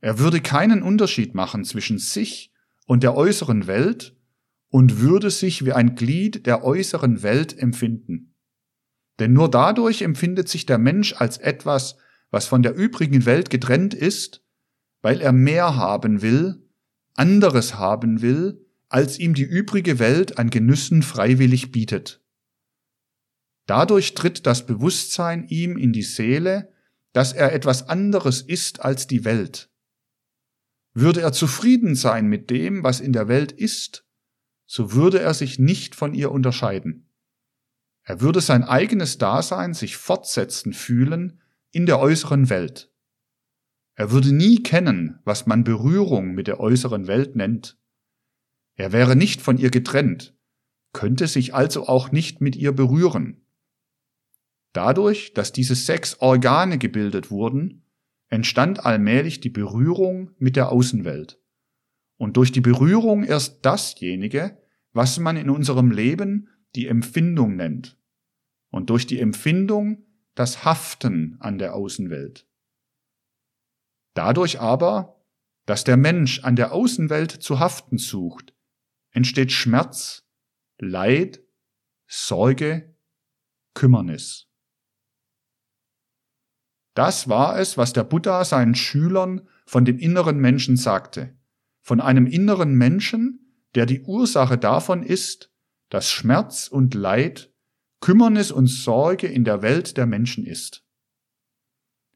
Er würde keinen Unterschied machen zwischen sich und der äußeren Welt und würde sich wie ein Glied der äußeren Welt empfinden. Denn nur dadurch empfindet sich der Mensch als etwas, was von der übrigen Welt getrennt ist, weil er mehr haben will, anderes haben will, als ihm die übrige Welt an Genüssen freiwillig bietet. Dadurch tritt das Bewusstsein ihm in die Seele, dass er etwas anderes ist als die Welt. Würde er zufrieden sein mit dem, was in der Welt ist, so würde er sich nicht von ihr unterscheiden. Er würde sein eigenes Dasein sich fortsetzen fühlen in der äußeren Welt. Er würde nie kennen, was man Berührung mit der äußeren Welt nennt. Er wäre nicht von ihr getrennt, könnte sich also auch nicht mit ihr berühren. Dadurch, dass diese sechs Organe gebildet wurden, entstand allmählich die Berührung mit der Außenwelt. Und durch die Berührung erst dasjenige, was man in unserem Leben die Empfindung nennt. Und durch die Empfindung das Haften an der Außenwelt. Dadurch aber, dass der Mensch an der Außenwelt zu haften sucht, entsteht Schmerz, Leid, Sorge, Kümmernis. Das war es, was der Buddha seinen Schülern von dem inneren Menschen sagte. Von einem inneren Menschen, der die Ursache davon ist, dass Schmerz und Leid, Kümmernis und Sorge in der Welt der Menschen ist.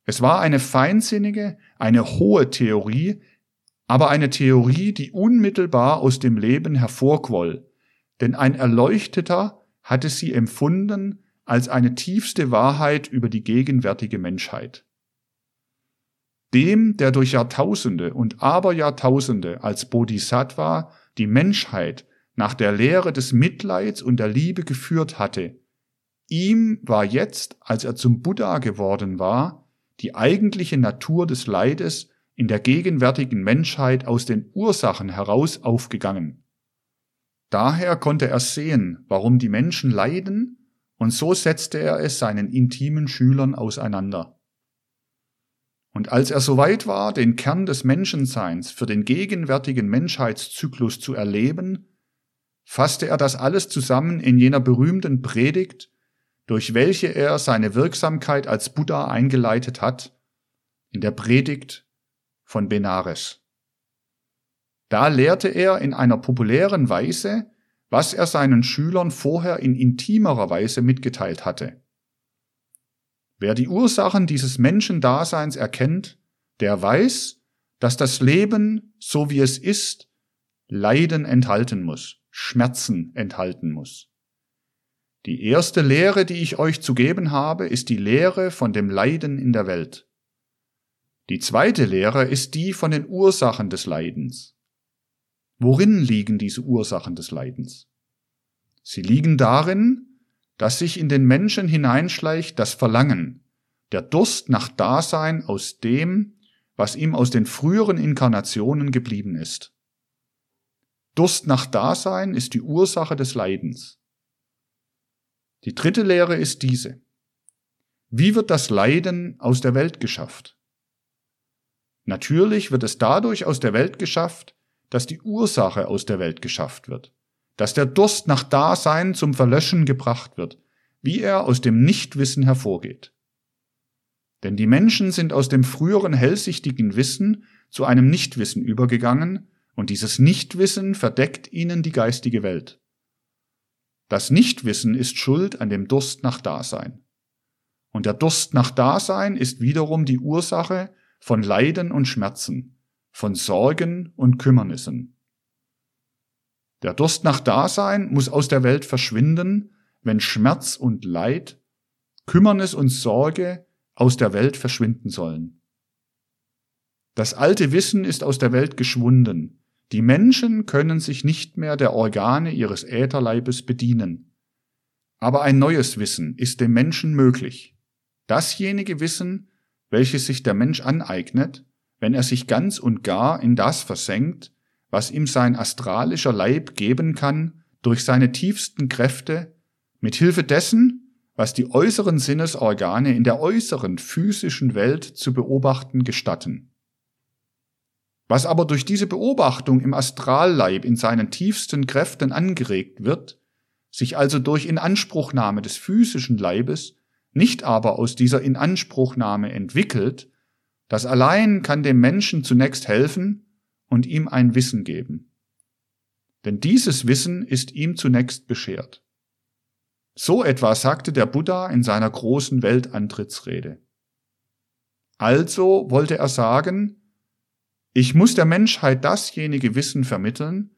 Es war eine feinsinnige, eine hohe Theorie, aber eine Theorie, die unmittelbar aus dem Leben hervorquoll, denn ein Erleuchteter hatte sie empfunden als eine tiefste Wahrheit über die gegenwärtige Menschheit. Dem, der durch Jahrtausende und Aberjahrtausende als Bodhisattva die Menschheit nach der Lehre des Mitleids und der Liebe geführt hatte, ihm war jetzt, als er zum Buddha geworden war, die eigentliche Natur des Leides in der gegenwärtigen Menschheit aus den Ursachen heraus aufgegangen. Daher konnte er sehen, warum die Menschen leiden, und so setzte er es seinen intimen Schülern auseinander. Und als er soweit war, den Kern des Menschenseins für den gegenwärtigen Menschheitszyklus zu erleben, fasste er das alles zusammen in jener berühmten Predigt, durch welche er seine Wirksamkeit als Buddha eingeleitet hat, in der Predigt von Benares. Da lehrte er in einer populären Weise, was er seinen Schülern vorher in intimerer Weise mitgeteilt hatte. Wer die Ursachen dieses Menschendaseins erkennt, der weiß, dass das Leben, so wie es ist, Leiden enthalten muss, Schmerzen enthalten muss. Die erste Lehre, die ich euch zu geben habe, ist die Lehre von dem Leiden in der Welt. Die zweite Lehre ist die von den Ursachen des Leidens. Worin liegen diese Ursachen des Leidens? Sie liegen darin, dass sich in den Menschen hineinschleicht das Verlangen, der Durst nach Dasein aus dem, was ihm aus den früheren Inkarnationen geblieben ist. Durst nach Dasein ist die Ursache des Leidens. Die dritte Lehre ist diese. Wie wird das Leiden aus der Welt geschafft? Natürlich wird es dadurch aus der Welt geschafft, dass die Ursache aus der Welt geschafft wird dass der Durst nach Dasein zum Verlöschen gebracht wird, wie er aus dem Nichtwissen hervorgeht. Denn die Menschen sind aus dem früheren hellsichtigen Wissen zu einem Nichtwissen übergegangen, und dieses Nichtwissen verdeckt ihnen die geistige Welt. Das Nichtwissen ist schuld an dem Durst nach Dasein. Und der Durst nach Dasein ist wiederum die Ursache von Leiden und Schmerzen, von Sorgen und Kümmernissen. Der Durst nach Dasein muss aus der Welt verschwinden, wenn Schmerz und Leid, Kümmernis und Sorge aus der Welt verschwinden sollen. Das alte Wissen ist aus der Welt geschwunden, die Menschen können sich nicht mehr der Organe ihres Ätherleibes bedienen. Aber ein neues Wissen ist dem Menschen möglich. Dasjenige Wissen, welches sich der Mensch aneignet, wenn er sich ganz und gar in das versenkt, was ihm sein astralischer Leib geben kann, durch seine tiefsten Kräfte, mit Hilfe dessen, was die äußeren Sinnesorgane in der äußeren physischen Welt zu beobachten gestatten. Was aber durch diese Beobachtung im Astralleib in seinen tiefsten Kräften angeregt wird, sich also durch Inanspruchnahme des physischen Leibes, nicht aber aus dieser Inanspruchnahme entwickelt, das allein kann dem Menschen zunächst helfen und ihm ein Wissen geben. Denn dieses Wissen ist ihm zunächst beschert. So etwa sagte der Buddha in seiner großen Weltantrittsrede. Also wollte er sagen, ich muss der Menschheit dasjenige Wissen vermitteln,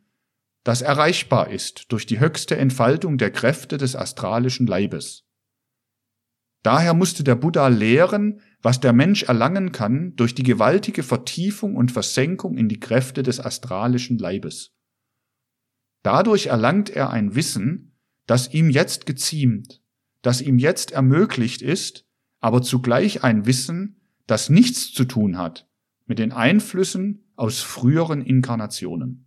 das erreichbar ist durch die höchste Entfaltung der Kräfte des astralischen Leibes. Daher musste der Buddha lehren, was der Mensch erlangen kann durch die gewaltige Vertiefung und Versenkung in die Kräfte des astralischen Leibes. Dadurch erlangt er ein Wissen, das ihm jetzt geziemt, das ihm jetzt ermöglicht ist, aber zugleich ein Wissen, das nichts zu tun hat mit den Einflüssen aus früheren Inkarnationen.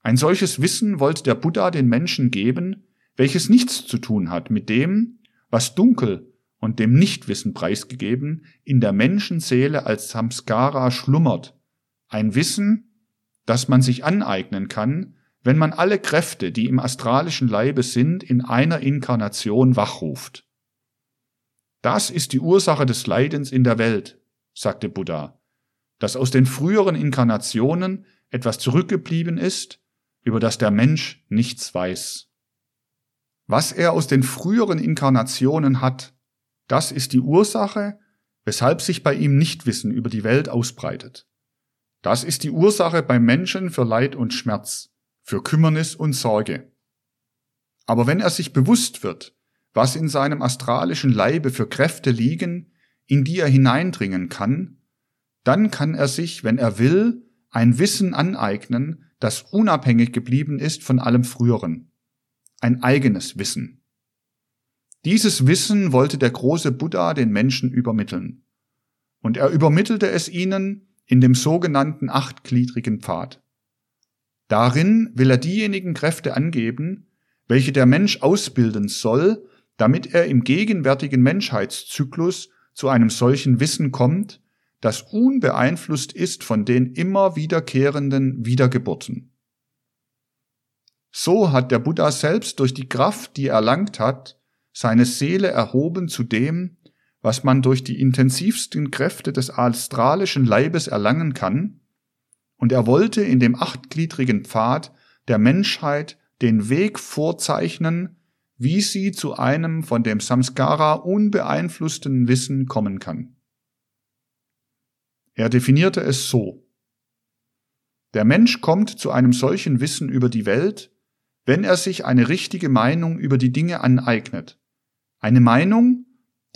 Ein solches Wissen wollte der Buddha den Menschen geben, welches nichts zu tun hat mit dem, was dunkel und dem Nichtwissen preisgegeben in der Menschenseele als Samskara schlummert, ein Wissen, das man sich aneignen kann, wenn man alle Kräfte, die im astralischen Leibe sind, in einer Inkarnation wachruft. Das ist die Ursache des Leidens in der Welt, sagte Buddha, dass aus den früheren Inkarnationen etwas zurückgeblieben ist, über das der Mensch nichts weiß. Was er aus den früheren Inkarnationen hat, das ist die Ursache, weshalb sich bei ihm Nichtwissen über die Welt ausbreitet. Das ist die Ursache beim Menschen für Leid und Schmerz, für Kümmernis und Sorge. Aber wenn er sich bewusst wird, was in seinem astralischen Leibe für Kräfte liegen, in die er hineindringen kann, dann kann er sich, wenn er will, ein Wissen aneignen, das unabhängig geblieben ist von allem Früheren. Ein eigenes Wissen. Dieses Wissen wollte der große Buddha den Menschen übermitteln. Und er übermittelte es ihnen in dem sogenannten achtgliedrigen Pfad. Darin will er diejenigen Kräfte angeben, welche der Mensch ausbilden soll, damit er im gegenwärtigen Menschheitszyklus zu einem solchen Wissen kommt, das unbeeinflusst ist von den immer wiederkehrenden Wiedergeburten. So hat der Buddha selbst durch die Kraft, die er erlangt hat, seine Seele erhoben zu dem, was man durch die intensivsten Kräfte des astralischen Leibes erlangen kann, und er wollte in dem achtgliedrigen Pfad der Menschheit den Weg vorzeichnen, wie sie zu einem von dem Samskara unbeeinflussten Wissen kommen kann. Er definierte es so. Der Mensch kommt zu einem solchen Wissen über die Welt, wenn er sich eine richtige Meinung über die Dinge aneignet. Eine Meinung,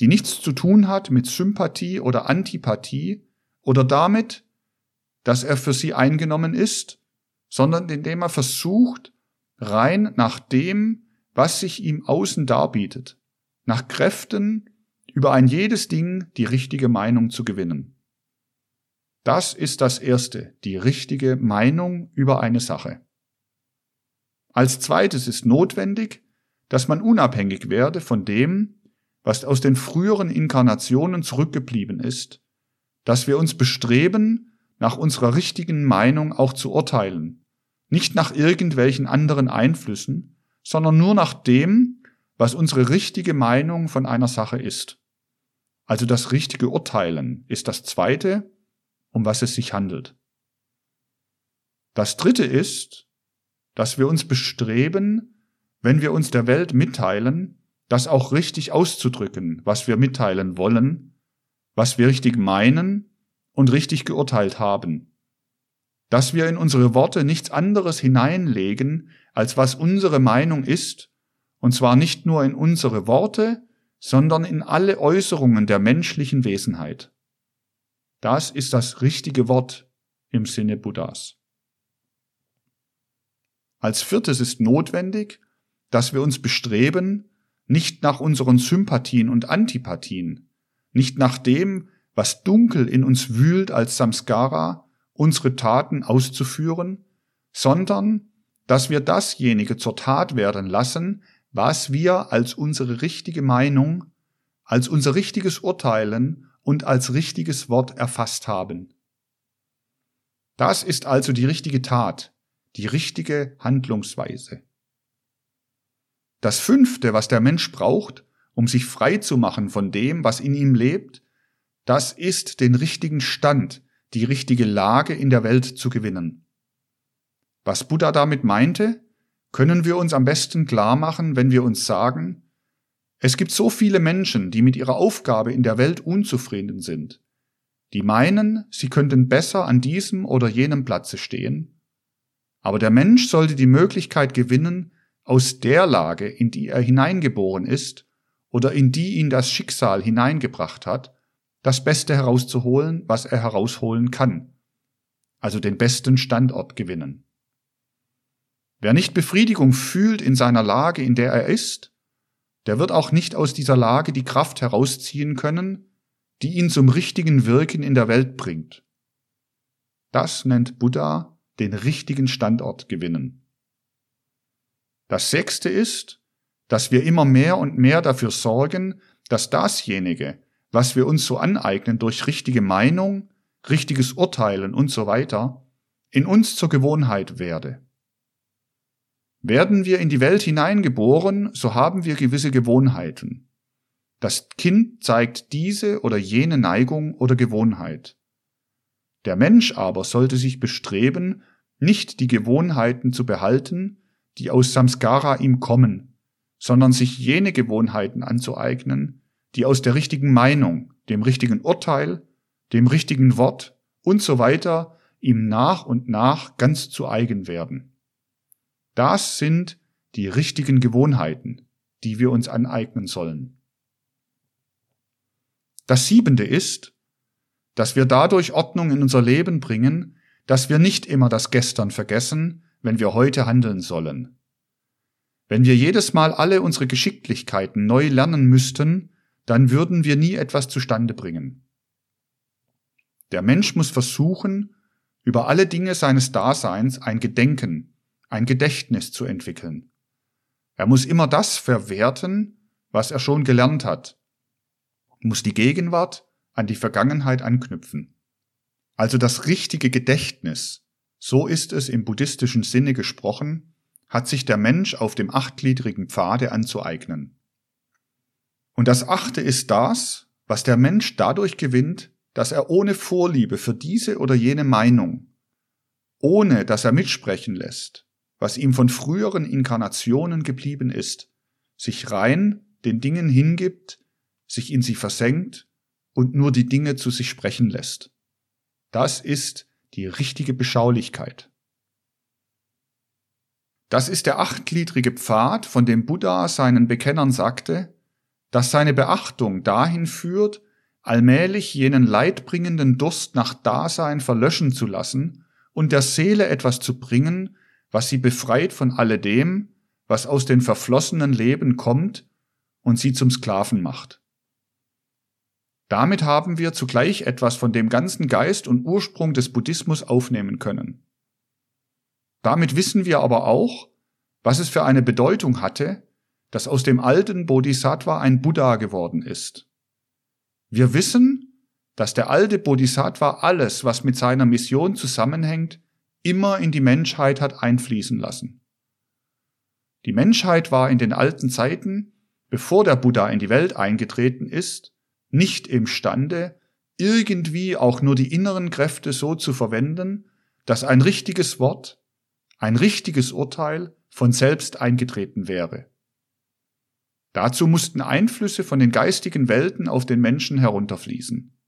die nichts zu tun hat mit Sympathie oder Antipathie oder damit, dass er für sie eingenommen ist, sondern indem er versucht, rein nach dem, was sich ihm außen darbietet, nach Kräften über ein jedes Ding die richtige Meinung zu gewinnen. Das ist das Erste, die richtige Meinung über eine Sache. Als zweites ist notwendig, dass man unabhängig werde von dem, was aus den früheren Inkarnationen zurückgeblieben ist, dass wir uns bestreben, nach unserer richtigen Meinung auch zu urteilen, nicht nach irgendwelchen anderen Einflüssen, sondern nur nach dem, was unsere richtige Meinung von einer Sache ist. Also das richtige Urteilen ist das Zweite um was es sich handelt. Das dritte ist, dass wir uns bestreben, wenn wir uns der Welt mitteilen, das auch richtig auszudrücken, was wir mitteilen wollen, was wir richtig meinen und richtig geurteilt haben. Dass wir in unsere Worte nichts anderes hineinlegen, als was unsere Meinung ist, und zwar nicht nur in unsere Worte, sondern in alle Äußerungen der menschlichen Wesenheit. Das ist das richtige Wort im Sinne Buddhas. Als viertes ist notwendig, dass wir uns bestreben, nicht nach unseren Sympathien und Antipathien, nicht nach dem, was dunkel in uns wühlt als Samskara, unsere Taten auszuführen, sondern dass wir dasjenige zur Tat werden lassen, was wir als unsere richtige Meinung, als unser richtiges Urteilen und als richtiges Wort erfasst haben. Das ist also die richtige Tat, die richtige Handlungsweise. Das fünfte, was der Mensch braucht, um sich frei zu machen von dem, was in ihm lebt, das ist den richtigen Stand, die richtige Lage in der Welt zu gewinnen. Was Buddha damit meinte, können wir uns am besten klar machen, wenn wir uns sagen, es gibt so viele Menschen, die mit ihrer Aufgabe in der Welt unzufrieden sind, die meinen, sie könnten besser an diesem oder jenem Platze stehen, aber der Mensch sollte die Möglichkeit gewinnen, aus der Lage, in die er hineingeboren ist oder in die ihn das Schicksal hineingebracht hat, das Beste herauszuholen, was er herausholen kann, also den besten Standort gewinnen. Wer nicht Befriedigung fühlt in seiner Lage, in der er ist, der wird auch nicht aus dieser Lage die Kraft herausziehen können, die ihn zum richtigen Wirken in der Welt bringt. Das nennt Buddha den richtigen Standort gewinnen. Das sechste ist, dass wir immer mehr und mehr dafür sorgen, dass dasjenige, was wir uns so aneignen durch richtige Meinung, richtiges Urteilen und so weiter, in uns zur Gewohnheit werde. Werden wir in die Welt hineingeboren, so haben wir gewisse Gewohnheiten. Das Kind zeigt diese oder jene Neigung oder Gewohnheit. Der Mensch aber sollte sich bestreben, nicht die Gewohnheiten zu behalten, die aus Samskara ihm kommen, sondern sich jene Gewohnheiten anzueignen, die aus der richtigen Meinung, dem richtigen Urteil, dem richtigen Wort und so weiter ihm nach und nach ganz zu eigen werden. Das sind die richtigen Gewohnheiten, die wir uns aneignen sollen. Das siebente ist, dass wir dadurch Ordnung in unser Leben bringen, dass wir nicht immer das Gestern vergessen, wenn wir heute handeln sollen. Wenn wir jedes Mal alle unsere Geschicklichkeiten neu lernen müssten, dann würden wir nie etwas zustande bringen. Der Mensch muss versuchen, über alle Dinge seines Daseins ein Gedenken, ein Gedächtnis zu entwickeln. Er muss immer das verwerten, was er schon gelernt hat, muss die Gegenwart an die Vergangenheit anknüpfen. Also das richtige Gedächtnis, so ist es im buddhistischen Sinne gesprochen, hat sich der Mensch auf dem achtgliedrigen Pfade anzueignen. Und das achte ist das, was der Mensch dadurch gewinnt, dass er ohne Vorliebe für diese oder jene Meinung, ohne dass er mitsprechen lässt, was ihm von früheren Inkarnationen geblieben ist, sich rein den Dingen hingibt, sich in sie versenkt und nur die Dinge zu sich sprechen lässt. Das ist die richtige Beschaulichkeit. Das ist der achtgliedrige Pfad, von dem Buddha seinen Bekennern sagte, dass seine Beachtung dahin führt, allmählich jenen leidbringenden Durst nach Dasein verlöschen zu lassen und der Seele etwas zu bringen, was sie befreit von alledem, was aus den verflossenen Leben kommt und sie zum Sklaven macht. Damit haben wir zugleich etwas von dem ganzen Geist und Ursprung des Buddhismus aufnehmen können. Damit wissen wir aber auch, was es für eine Bedeutung hatte, dass aus dem alten Bodhisattva ein Buddha geworden ist. Wir wissen, dass der alte Bodhisattva alles, was mit seiner Mission zusammenhängt, immer in die Menschheit hat einfließen lassen. Die Menschheit war in den alten Zeiten, bevor der Buddha in die Welt eingetreten ist, nicht imstande, irgendwie auch nur die inneren Kräfte so zu verwenden, dass ein richtiges Wort, ein richtiges Urteil von selbst eingetreten wäre. Dazu mussten Einflüsse von den geistigen Welten auf den Menschen herunterfließen.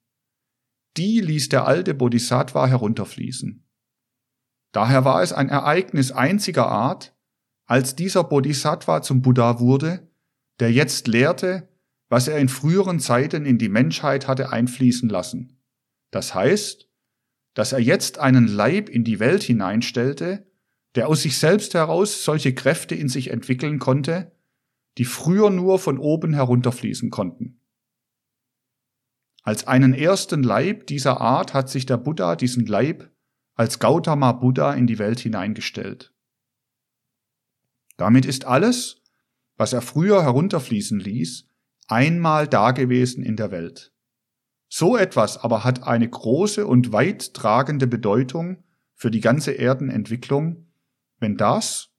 Die ließ der alte Bodhisattva herunterfließen. Daher war es ein Ereignis einziger Art, als dieser Bodhisattva zum Buddha wurde, der jetzt lehrte, was er in früheren Zeiten in die Menschheit hatte einfließen lassen. Das heißt, dass er jetzt einen Leib in die Welt hineinstellte, der aus sich selbst heraus solche Kräfte in sich entwickeln konnte, die früher nur von oben herunterfließen konnten. Als einen ersten Leib dieser Art hat sich der Buddha diesen Leib als Gautama Buddha in die Welt hineingestellt. Damit ist alles, was er früher herunterfließen ließ, einmal dagewesen in der Welt. So etwas aber hat eine große und weit tragende Bedeutung für die ganze Erdenentwicklung, wenn das,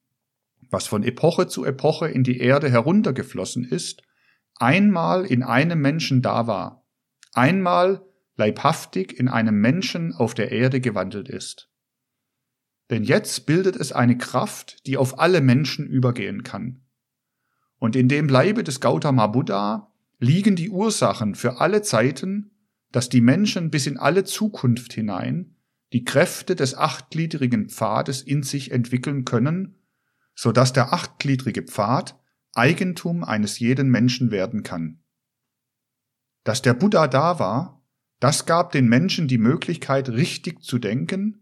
was von Epoche zu Epoche in die Erde heruntergeflossen ist, einmal in einem Menschen da war, einmal leibhaftig in einem Menschen auf der Erde gewandelt ist. Denn jetzt bildet es eine Kraft, die auf alle Menschen übergehen kann. Und in dem Leibe des Gautama Buddha liegen die Ursachen für alle Zeiten, dass die Menschen bis in alle Zukunft hinein die Kräfte des achtgliedrigen Pfades in sich entwickeln können, so dass der achtgliedrige Pfad Eigentum eines jeden Menschen werden kann. Dass der Buddha da war, das gab den Menschen die Möglichkeit, richtig zu denken,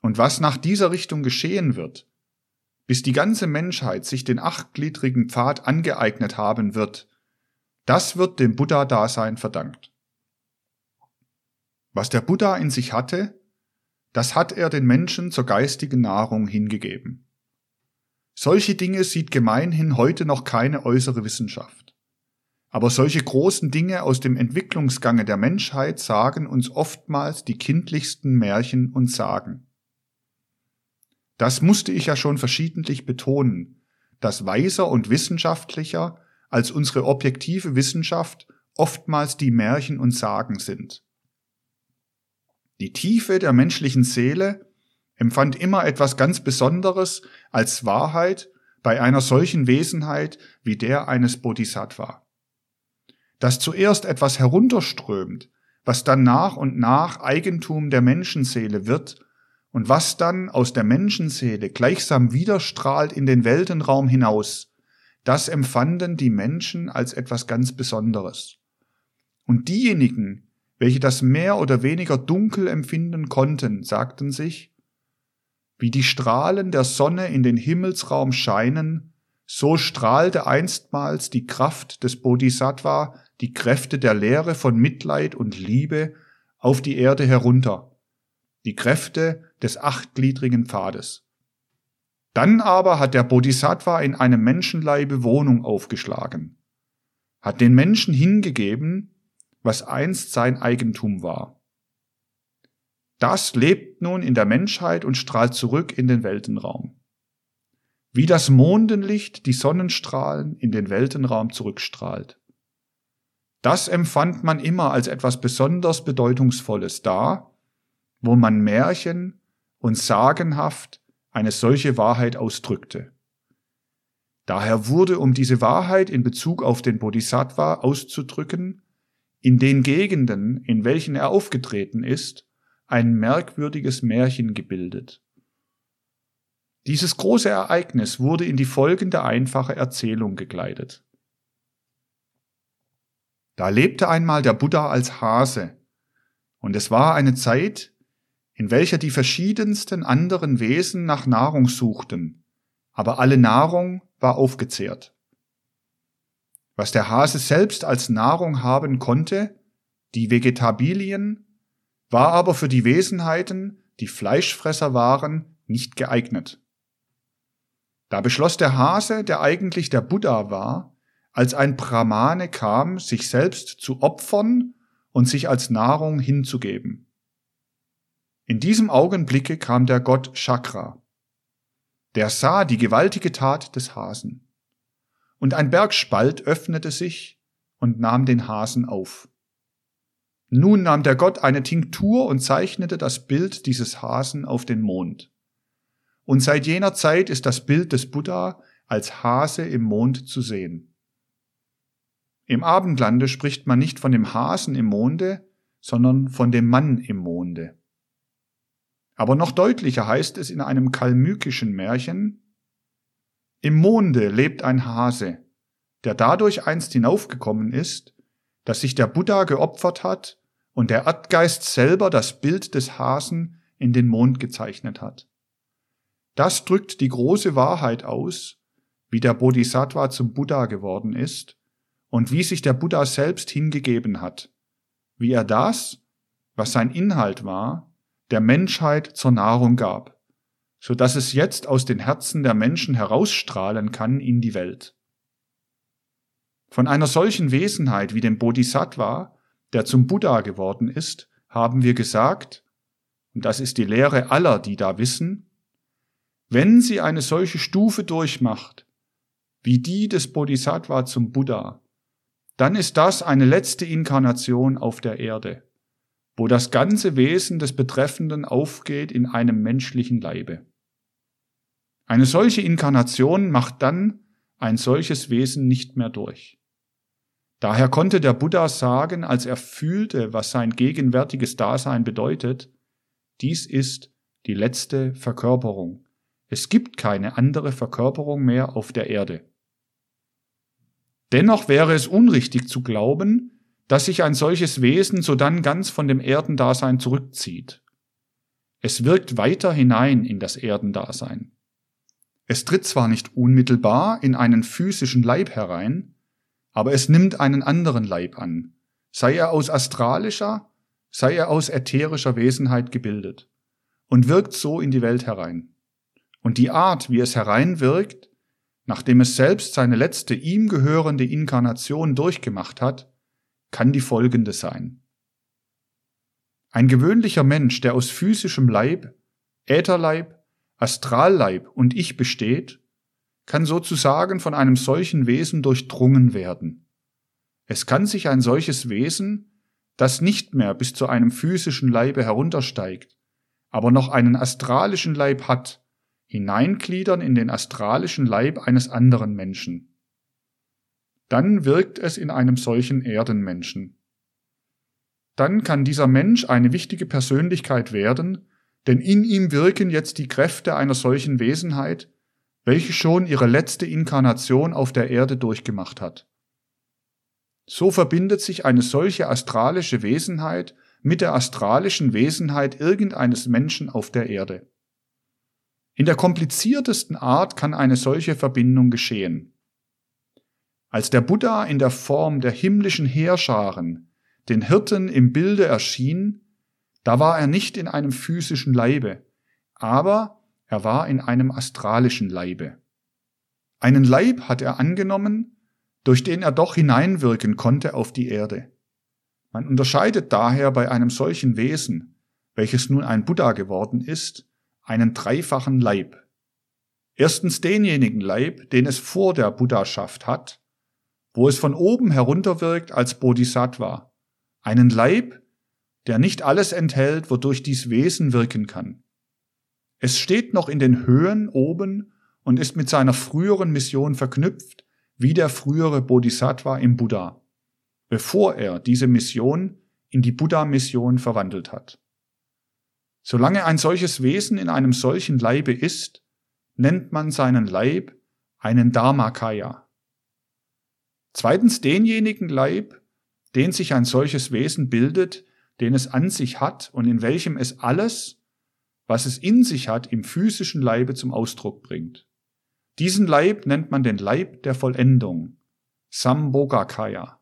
und was nach dieser Richtung geschehen wird, bis die ganze Menschheit sich den achtgliedrigen Pfad angeeignet haben wird, das wird dem Buddha-Dasein verdankt. Was der Buddha in sich hatte, das hat er den Menschen zur geistigen Nahrung hingegeben. Solche Dinge sieht gemeinhin heute noch keine äußere Wissenschaft. Aber solche großen Dinge aus dem Entwicklungsgange der Menschheit sagen uns oftmals die kindlichsten Märchen und Sagen. Das musste ich ja schon verschiedentlich betonen, dass weiser und wissenschaftlicher als unsere objektive Wissenschaft oftmals die Märchen und Sagen sind. Die Tiefe der menschlichen Seele empfand immer etwas ganz Besonderes als Wahrheit bei einer solchen Wesenheit wie der eines Bodhisattva. Dass zuerst etwas herunterströmt, was dann nach und nach Eigentum der Menschenseele wird und was dann aus der Menschenseele gleichsam widerstrahlt in den Weltenraum hinaus, das empfanden die Menschen als etwas ganz Besonderes. Und diejenigen, welche das mehr oder weniger dunkel empfinden konnten, sagten sich, wie die Strahlen der Sonne in den Himmelsraum scheinen, so strahlte einstmals die Kraft des Bodhisattva, die Kräfte der Lehre von Mitleid und Liebe auf die Erde herunter, die Kräfte des achtgliedrigen Pfades. Dann aber hat der Bodhisattva in einem Menschenleibe Wohnung aufgeschlagen, hat den Menschen hingegeben, was einst sein Eigentum war. Das lebt nun in der Menschheit und strahlt zurück in den Weltenraum. Wie das Mondenlicht die Sonnenstrahlen in den Weltenraum zurückstrahlt. Das empfand man immer als etwas besonders Bedeutungsvolles da, wo man Märchen und sagenhaft eine solche Wahrheit ausdrückte. Daher wurde, um diese Wahrheit in Bezug auf den Bodhisattva auszudrücken, in den Gegenden, in welchen er aufgetreten ist, ein merkwürdiges Märchen gebildet. Dieses große Ereignis wurde in die folgende einfache Erzählung gekleidet. Da lebte einmal der Buddha als Hase, und es war eine Zeit, in welcher die verschiedensten anderen Wesen nach Nahrung suchten, aber alle Nahrung war aufgezehrt. Was der Hase selbst als Nahrung haben konnte, die Vegetabilien, war aber für die Wesenheiten, die Fleischfresser waren, nicht geeignet. Da beschloss der Hase, der eigentlich der Buddha war, als ein Brahmane kam, sich selbst zu opfern und sich als Nahrung hinzugeben. In diesem Augenblicke kam der Gott Chakra. Der sah die gewaltige Tat des Hasen. Und ein Bergspalt öffnete sich und nahm den Hasen auf. Nun nahm der Gott eine Tinktur und zeichnete das Bild dieses Hasen auf den Mond. Und seit jener Zeit ist das Bild des Buddha als Hase im Mond zu sehen. Im Abendlande spricht man nicht von dem Hasen im Monde, sondern von dem Mann im Monde. Aber noch deutlicher heißt es in einem kalmykischen Märchen, Im Monde lebt ein Hase, der dadurch einst hinaufgekommen ist, dass sich der Buddha geopfert hat und der Erdgeist selber das Bild des Hasen in den Mond gezeichnet hat. Das drückt die große Wahrheit aus, wie der Bodhisattva zum Buddha geworden ist und wie sich der Buddha selbst hingegeben hat, wie er das, was sein Inhalt war, der Menschheit zur Nahrung gab, so dass es jetzt aus den Herzen der Menschen herausstrahlen kann in die Welt. Von einer solchen Wesenheit wie dem Bodhisattva, der zum Buddha geworden ist, haben wir gesagt, und das ist die Lehre aller, die da wissen, wenn sie eine solche Stufe durchmacht, wie die des Bodhisattva zum Buddha, dann ist das eine letzte Inkarnation auf der Erde, wo das ganze Wesen des Betreffenden aufgeht in einem menschlichen Leibe. Eine solche Inkarnation macht dann ein solches Wesen nicht mehr durch. Daher konnte der Buddha sagen, als er fühlte, was sein gegenwärtiges Dasein bedeutet, dies ist die letzte Verkörperung. Es gibt keine andere Verkörperung mehr auf der Erde. Dennoch wäre es unrichtig zu glauben, dass sich ein solches Wesen sodann ganz von dem Erdendasein zurückzieht. Es wirkt weiter hinein in das Erdendasein. Es tritt zwar nicht unmittelbar in einen physischen Leib herein, aber es nimmt einen anderen Leib an, sei er aus astralischer, sei er aus ätherischer Wesenheit gebildet, und wirkt so in die Welt herein. Und die Art, wie es hereinwirkt, nachdem es selbst seine letzte ihm gehörende Inkarnation durchgemacht hat, kann die folgende sein. Ein gewöhnlicher Mensch, der aus physischem Leib, Ätherleib, Astralleib und Ich besteht, kann sozusagen von einem solchen Wesen durchdrungen werden. Es kann sich ein solches Wesen, das nicht mehr bis zu einem physischen Leibe heruntersteigt, aber noch einen astralischen Leib hat, hineingliedern in den astralischen Leib eines anderen Menschen. Dann wirkt es in einem solchen Erdenmenschen. Dann kann dieser Mensch eine wichtige Persönlichkeit werden, denn in ihm wirken jetzt die Kräfte einer solchen Wesenheit, welche schon ihre letzte Inkarnation auf der Erde durchgemacht hat. So verbindet sich eine solche astralische Wesenheit mit der astralischen Wesenheit irgendeines Menschen auf der Erde. In der kompliziertesten Art kann eine solche Verbindung geschehen. Als der Buddha in der Form der himmlischen Heerscharen den Hirten im Bilde erschien, da war er nicht in einem physischen Leibe, aber er war in einem astralischen Leibe. Einen Leib hat er angenommen, durch den er doch hineinwirken konnte auf die Erde. Man unterscheidet daher bei einem solchen Wesen, welches nun ein Buddha geworden ist, einen dreifachen Leib. Erstens denjenigen Leib, den es vor der Buddhaschaft hat, wo es von oben herunterwirkt als Bodhisattva, einen Leib, der nicht alles enthält, wodurch dies Wesen wirken kann. Es steht noch in den Höhen oben und ist mit seiner früheren Mission verknüpft, wie der frühere Bodhisattva im Buddha, bevor er diese Mission in die Buddha-Mission verwandelt hat. Solange ein solches Wesen in einem solchen Leibe ist, nennt man seinen Leib einen Dharmakaya. Zweitens denjenigen Leib, den sich ein solches Wesen bildet, den es an sich hat und in welchem es alles, was es in sich hat, im physischen Leibe zum Ausdruck bringt. Diesen Leib nennt man den Leib der Vollendung, Sambhogakaya.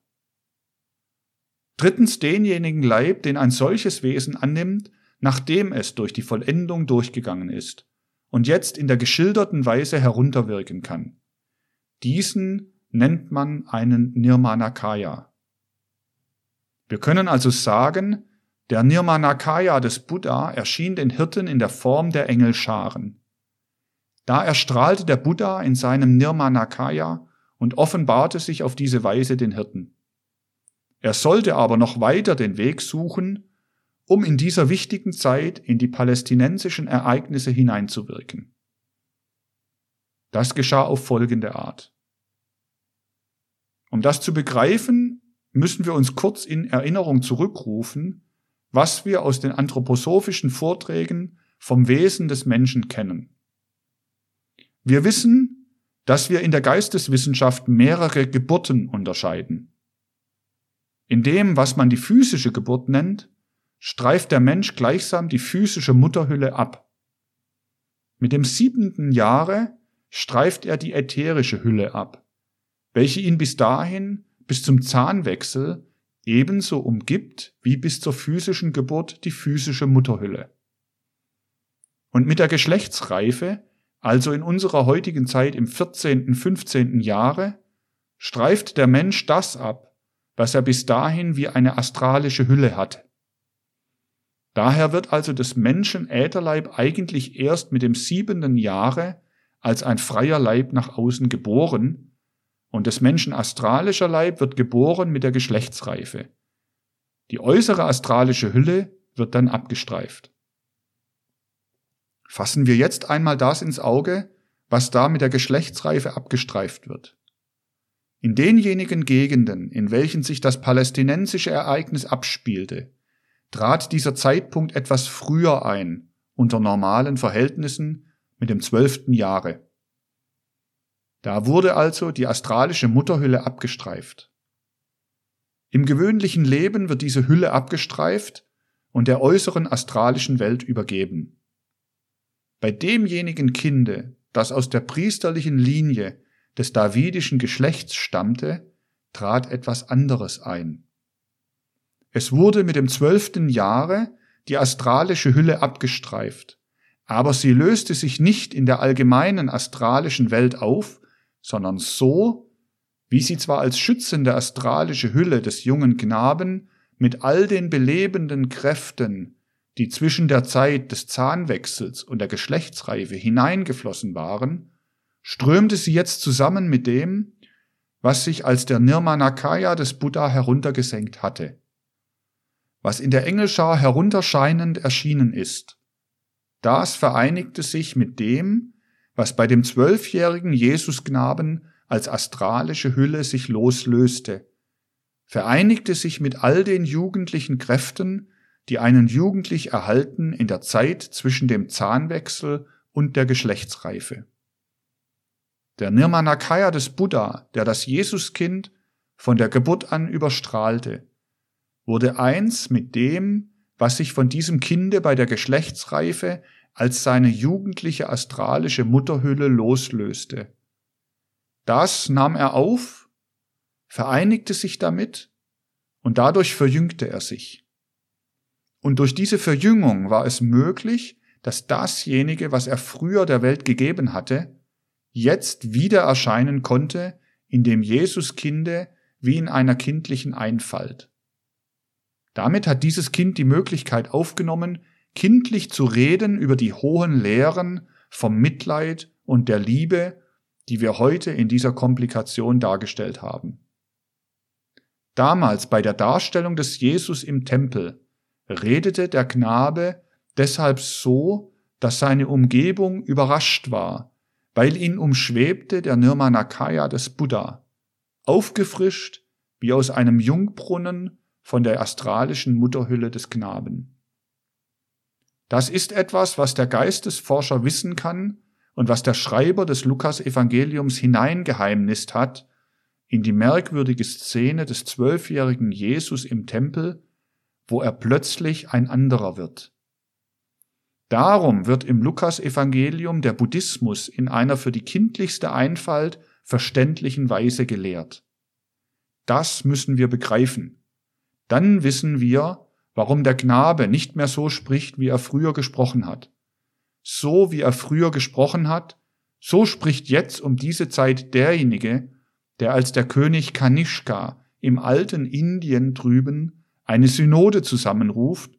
Drittens denjenigen Leib, den ein solches Wesen annimmt, nachdem es durch die Vollendung durchgegangen ist und jetzt in der geschilderten Weise herunterwirken kann. Diesen nennt man einen Nirmanakaya. Wir können also sagen, der Nirmanakaya des Buddha erschien den Hirten in der Form der Engelscharen. Da erstrahlte der Buddha in seinem Nirmanakaya und offenbarte sich auf diese Weise den Hirten. Er sollte aber noch weiter den Weg suchen, um in dieser wichtigen Zeit in die palästinensischen Ereignisse hineinzuwirken. Das geschah auf folgende Art. Um das zu begreifen, müssen wir uns kurz in Erinnerung zurückrufen, was wir aus den anthroposophischen Vorträgen vom Wesen des Menschen kennen. Wir wissen, dass wir in der Geisteswissenschaft mehrere Geburten unterscheiden. In dem, was man die physische Geburt nennt, streift der Mensch gleichsam die physische Mutterhülle ab. Mit dem siebenten Jahre streift er die ätherische Hülle ab, welche ihn bis dahin, bis zum Zahnwechsel, ebenso umgibt wie bis zur physischen Geburt die physische Mutterhülle. Und mit der Geschlechtsreife, also in unserer heutigen Zeit im 14., 15. Jahre, streift der Mensch das ab, was er bis dahin wie eine astralische Hülle hatte. Daher wird also des Menschen Ätherleib eigentlich erst mit dem siebenten Jahre als ein freier Leib nach außen geboren, und des Menschen astralischer Leib wird geboren mit der Geschlechtsreife. Die äußere astralische Hülle wird dann abgestreift. Fassen wir jetzt einmal das ins Auge, was da mit der Geschlechtsreife abgestreift wird. In denjenigen Gegenden, in welchen sich das palästinensische Ereignis abspielte, trat dieser Zeitpunkt etwas früher ein, unter normalen Verhältnissen, mit dem zwölften Jahre. Da wurde also die astralische Mutterhülle abgestreift. Im gewöhnlichen Leben wird diese Hülle abgestreift und der äußeren astralischen Welt übergeben. Bei demjenigen Kinde, das aus der priesterlichen Linie des davidischen Geschlechts stammte, trat etwas anderes ein. Es wurde mit dem zwölften Jahre die astralische Hülle abgestreift, aber sie löste sich nicht in der allgemeinen astralischen Welt auf, sondern so, wie sie zwar als schützende astralische Hülle des jungen Knaben mit all den belebenden Kräften, die zwischen der Zeit des Zahnwechsels und der Geschlechtsreife hineingeflossen waren, strömte sie jetzt zusammen mit dem, was sich als der Nirmanakaya des Buddha heruntergesenkt hatte. Was in der Engelschar herunterscheinend erschienen ist, das vereinigte sich mit dem, was bei dem zwölfjährigen Jesusknaben als astralische Hülle sich loslöste, vereinigte sich mit all den jugendlichen Kräften, die einen jugendlich erhalten in der Zeit zwischen dem Zahnwechsel und der Geschlechtsreife. Der Nirmanakaya des Buddha, der das Jesuskind von der Geburt an überstrahlte, wurde eins mit dem, was sich von diesem Kinde bei der Geschlechtsreife als seine jugendliche astralische Mutterhülle loslöste. Das nahm er auf, vereinigte sich damit und dadurch verjüngte er sich. Und durch diese Verjüngung war es möglich, dass dasjenige, was er früher der Welt gegeben hatte, jetzt wieder erscheinen konnte in dem Jesuskinde wie in einer kindlichen Einfalt. Damit hat dieses Kind die Möglichkeit aufgenommen, kindlich zu reden über die hohen Lehren vom Mitleid und der Liebe, die wir heute in dieser Komplikation dargestellt haben. Damals bei der Darstellung des Jesus im Tempel redete der Knabe deshalb so, dass seine Umgebung überrascht war, weil ihn umschwebte der Nirmanakaya des Buddha, aufgefrischt wie aus einem Jungbrunnen von der astralischen Mutterhülle des Knaben. Das ist etwas, was der Geistesforscher wissen kann und was der Schreiber des Lukas-Evangeliums hineingeheimnist hat in die merkwürdige Szene des zwölfjährigen Jesus im Tempel, wo er plötzlich ein anderer wird. Darum wird im Lukas-Evangelium der Buddhismus in einer für die kindlichste Einfalt verständlichen Weise gelehrt. Das müssen wir begreifen. Dann wissen wir, warum der Knabe nicht mehr so spricht, wie er früher gesprochen hat. So wie er früher gesprochen hat, so spricht jetzt um diese Zeit derjenige, der als der König Kanishka im alten Indien drüben eine Synode zusammenruft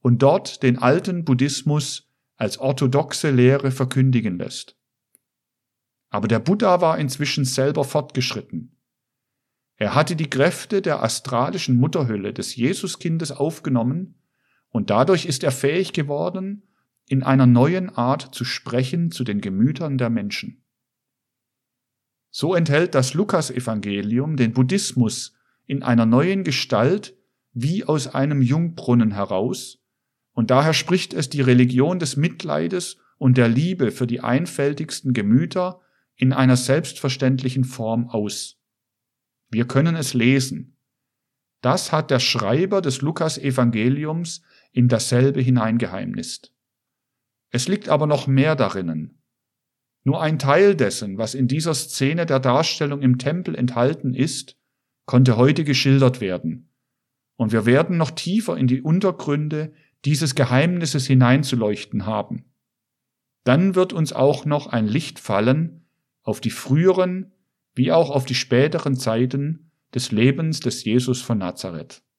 und dort den alten Buddhismus als orthodoxe Lehre verkündigen lässt. Aber der Buddha war inzwischen selber fortgeschritten. Er hatte die Kräfte der astralischen Mutterhülle des Jesuskindes aufgenommen und dadurch ist er fähig geworden, in einer neuen Art zu sprechen zu den Gemütern der Menschen. So enthält das Lukasevangelium den Buddhismus in einer neuen Gestalt wie aus einem Jungbrunnen heraus, und daher spricht es die Religion des Mitleides und der Liebe für die einfältigsten Gemüter in einer selbstverständlichen Form aus. Wir können es lesen. Das hat der Schreiber des Lukas-Evangeliums in dasselbe hineingeheimnist. Es liegt aber noch mehr darinnen. Nur ein Teil dessen, was in dieser Szene der Darstellung im Tempel enthalten ist, konnte heute geschildert werden. Und wir werden noch tiefer in die Untergründe dieses Geheimnisses hineinzuleuchten haben. Dann wird uns auch noch ein Licht fallen auf die früheren wie auch auf die späteren Zeiten des Lebens des Jesus von Nazareth.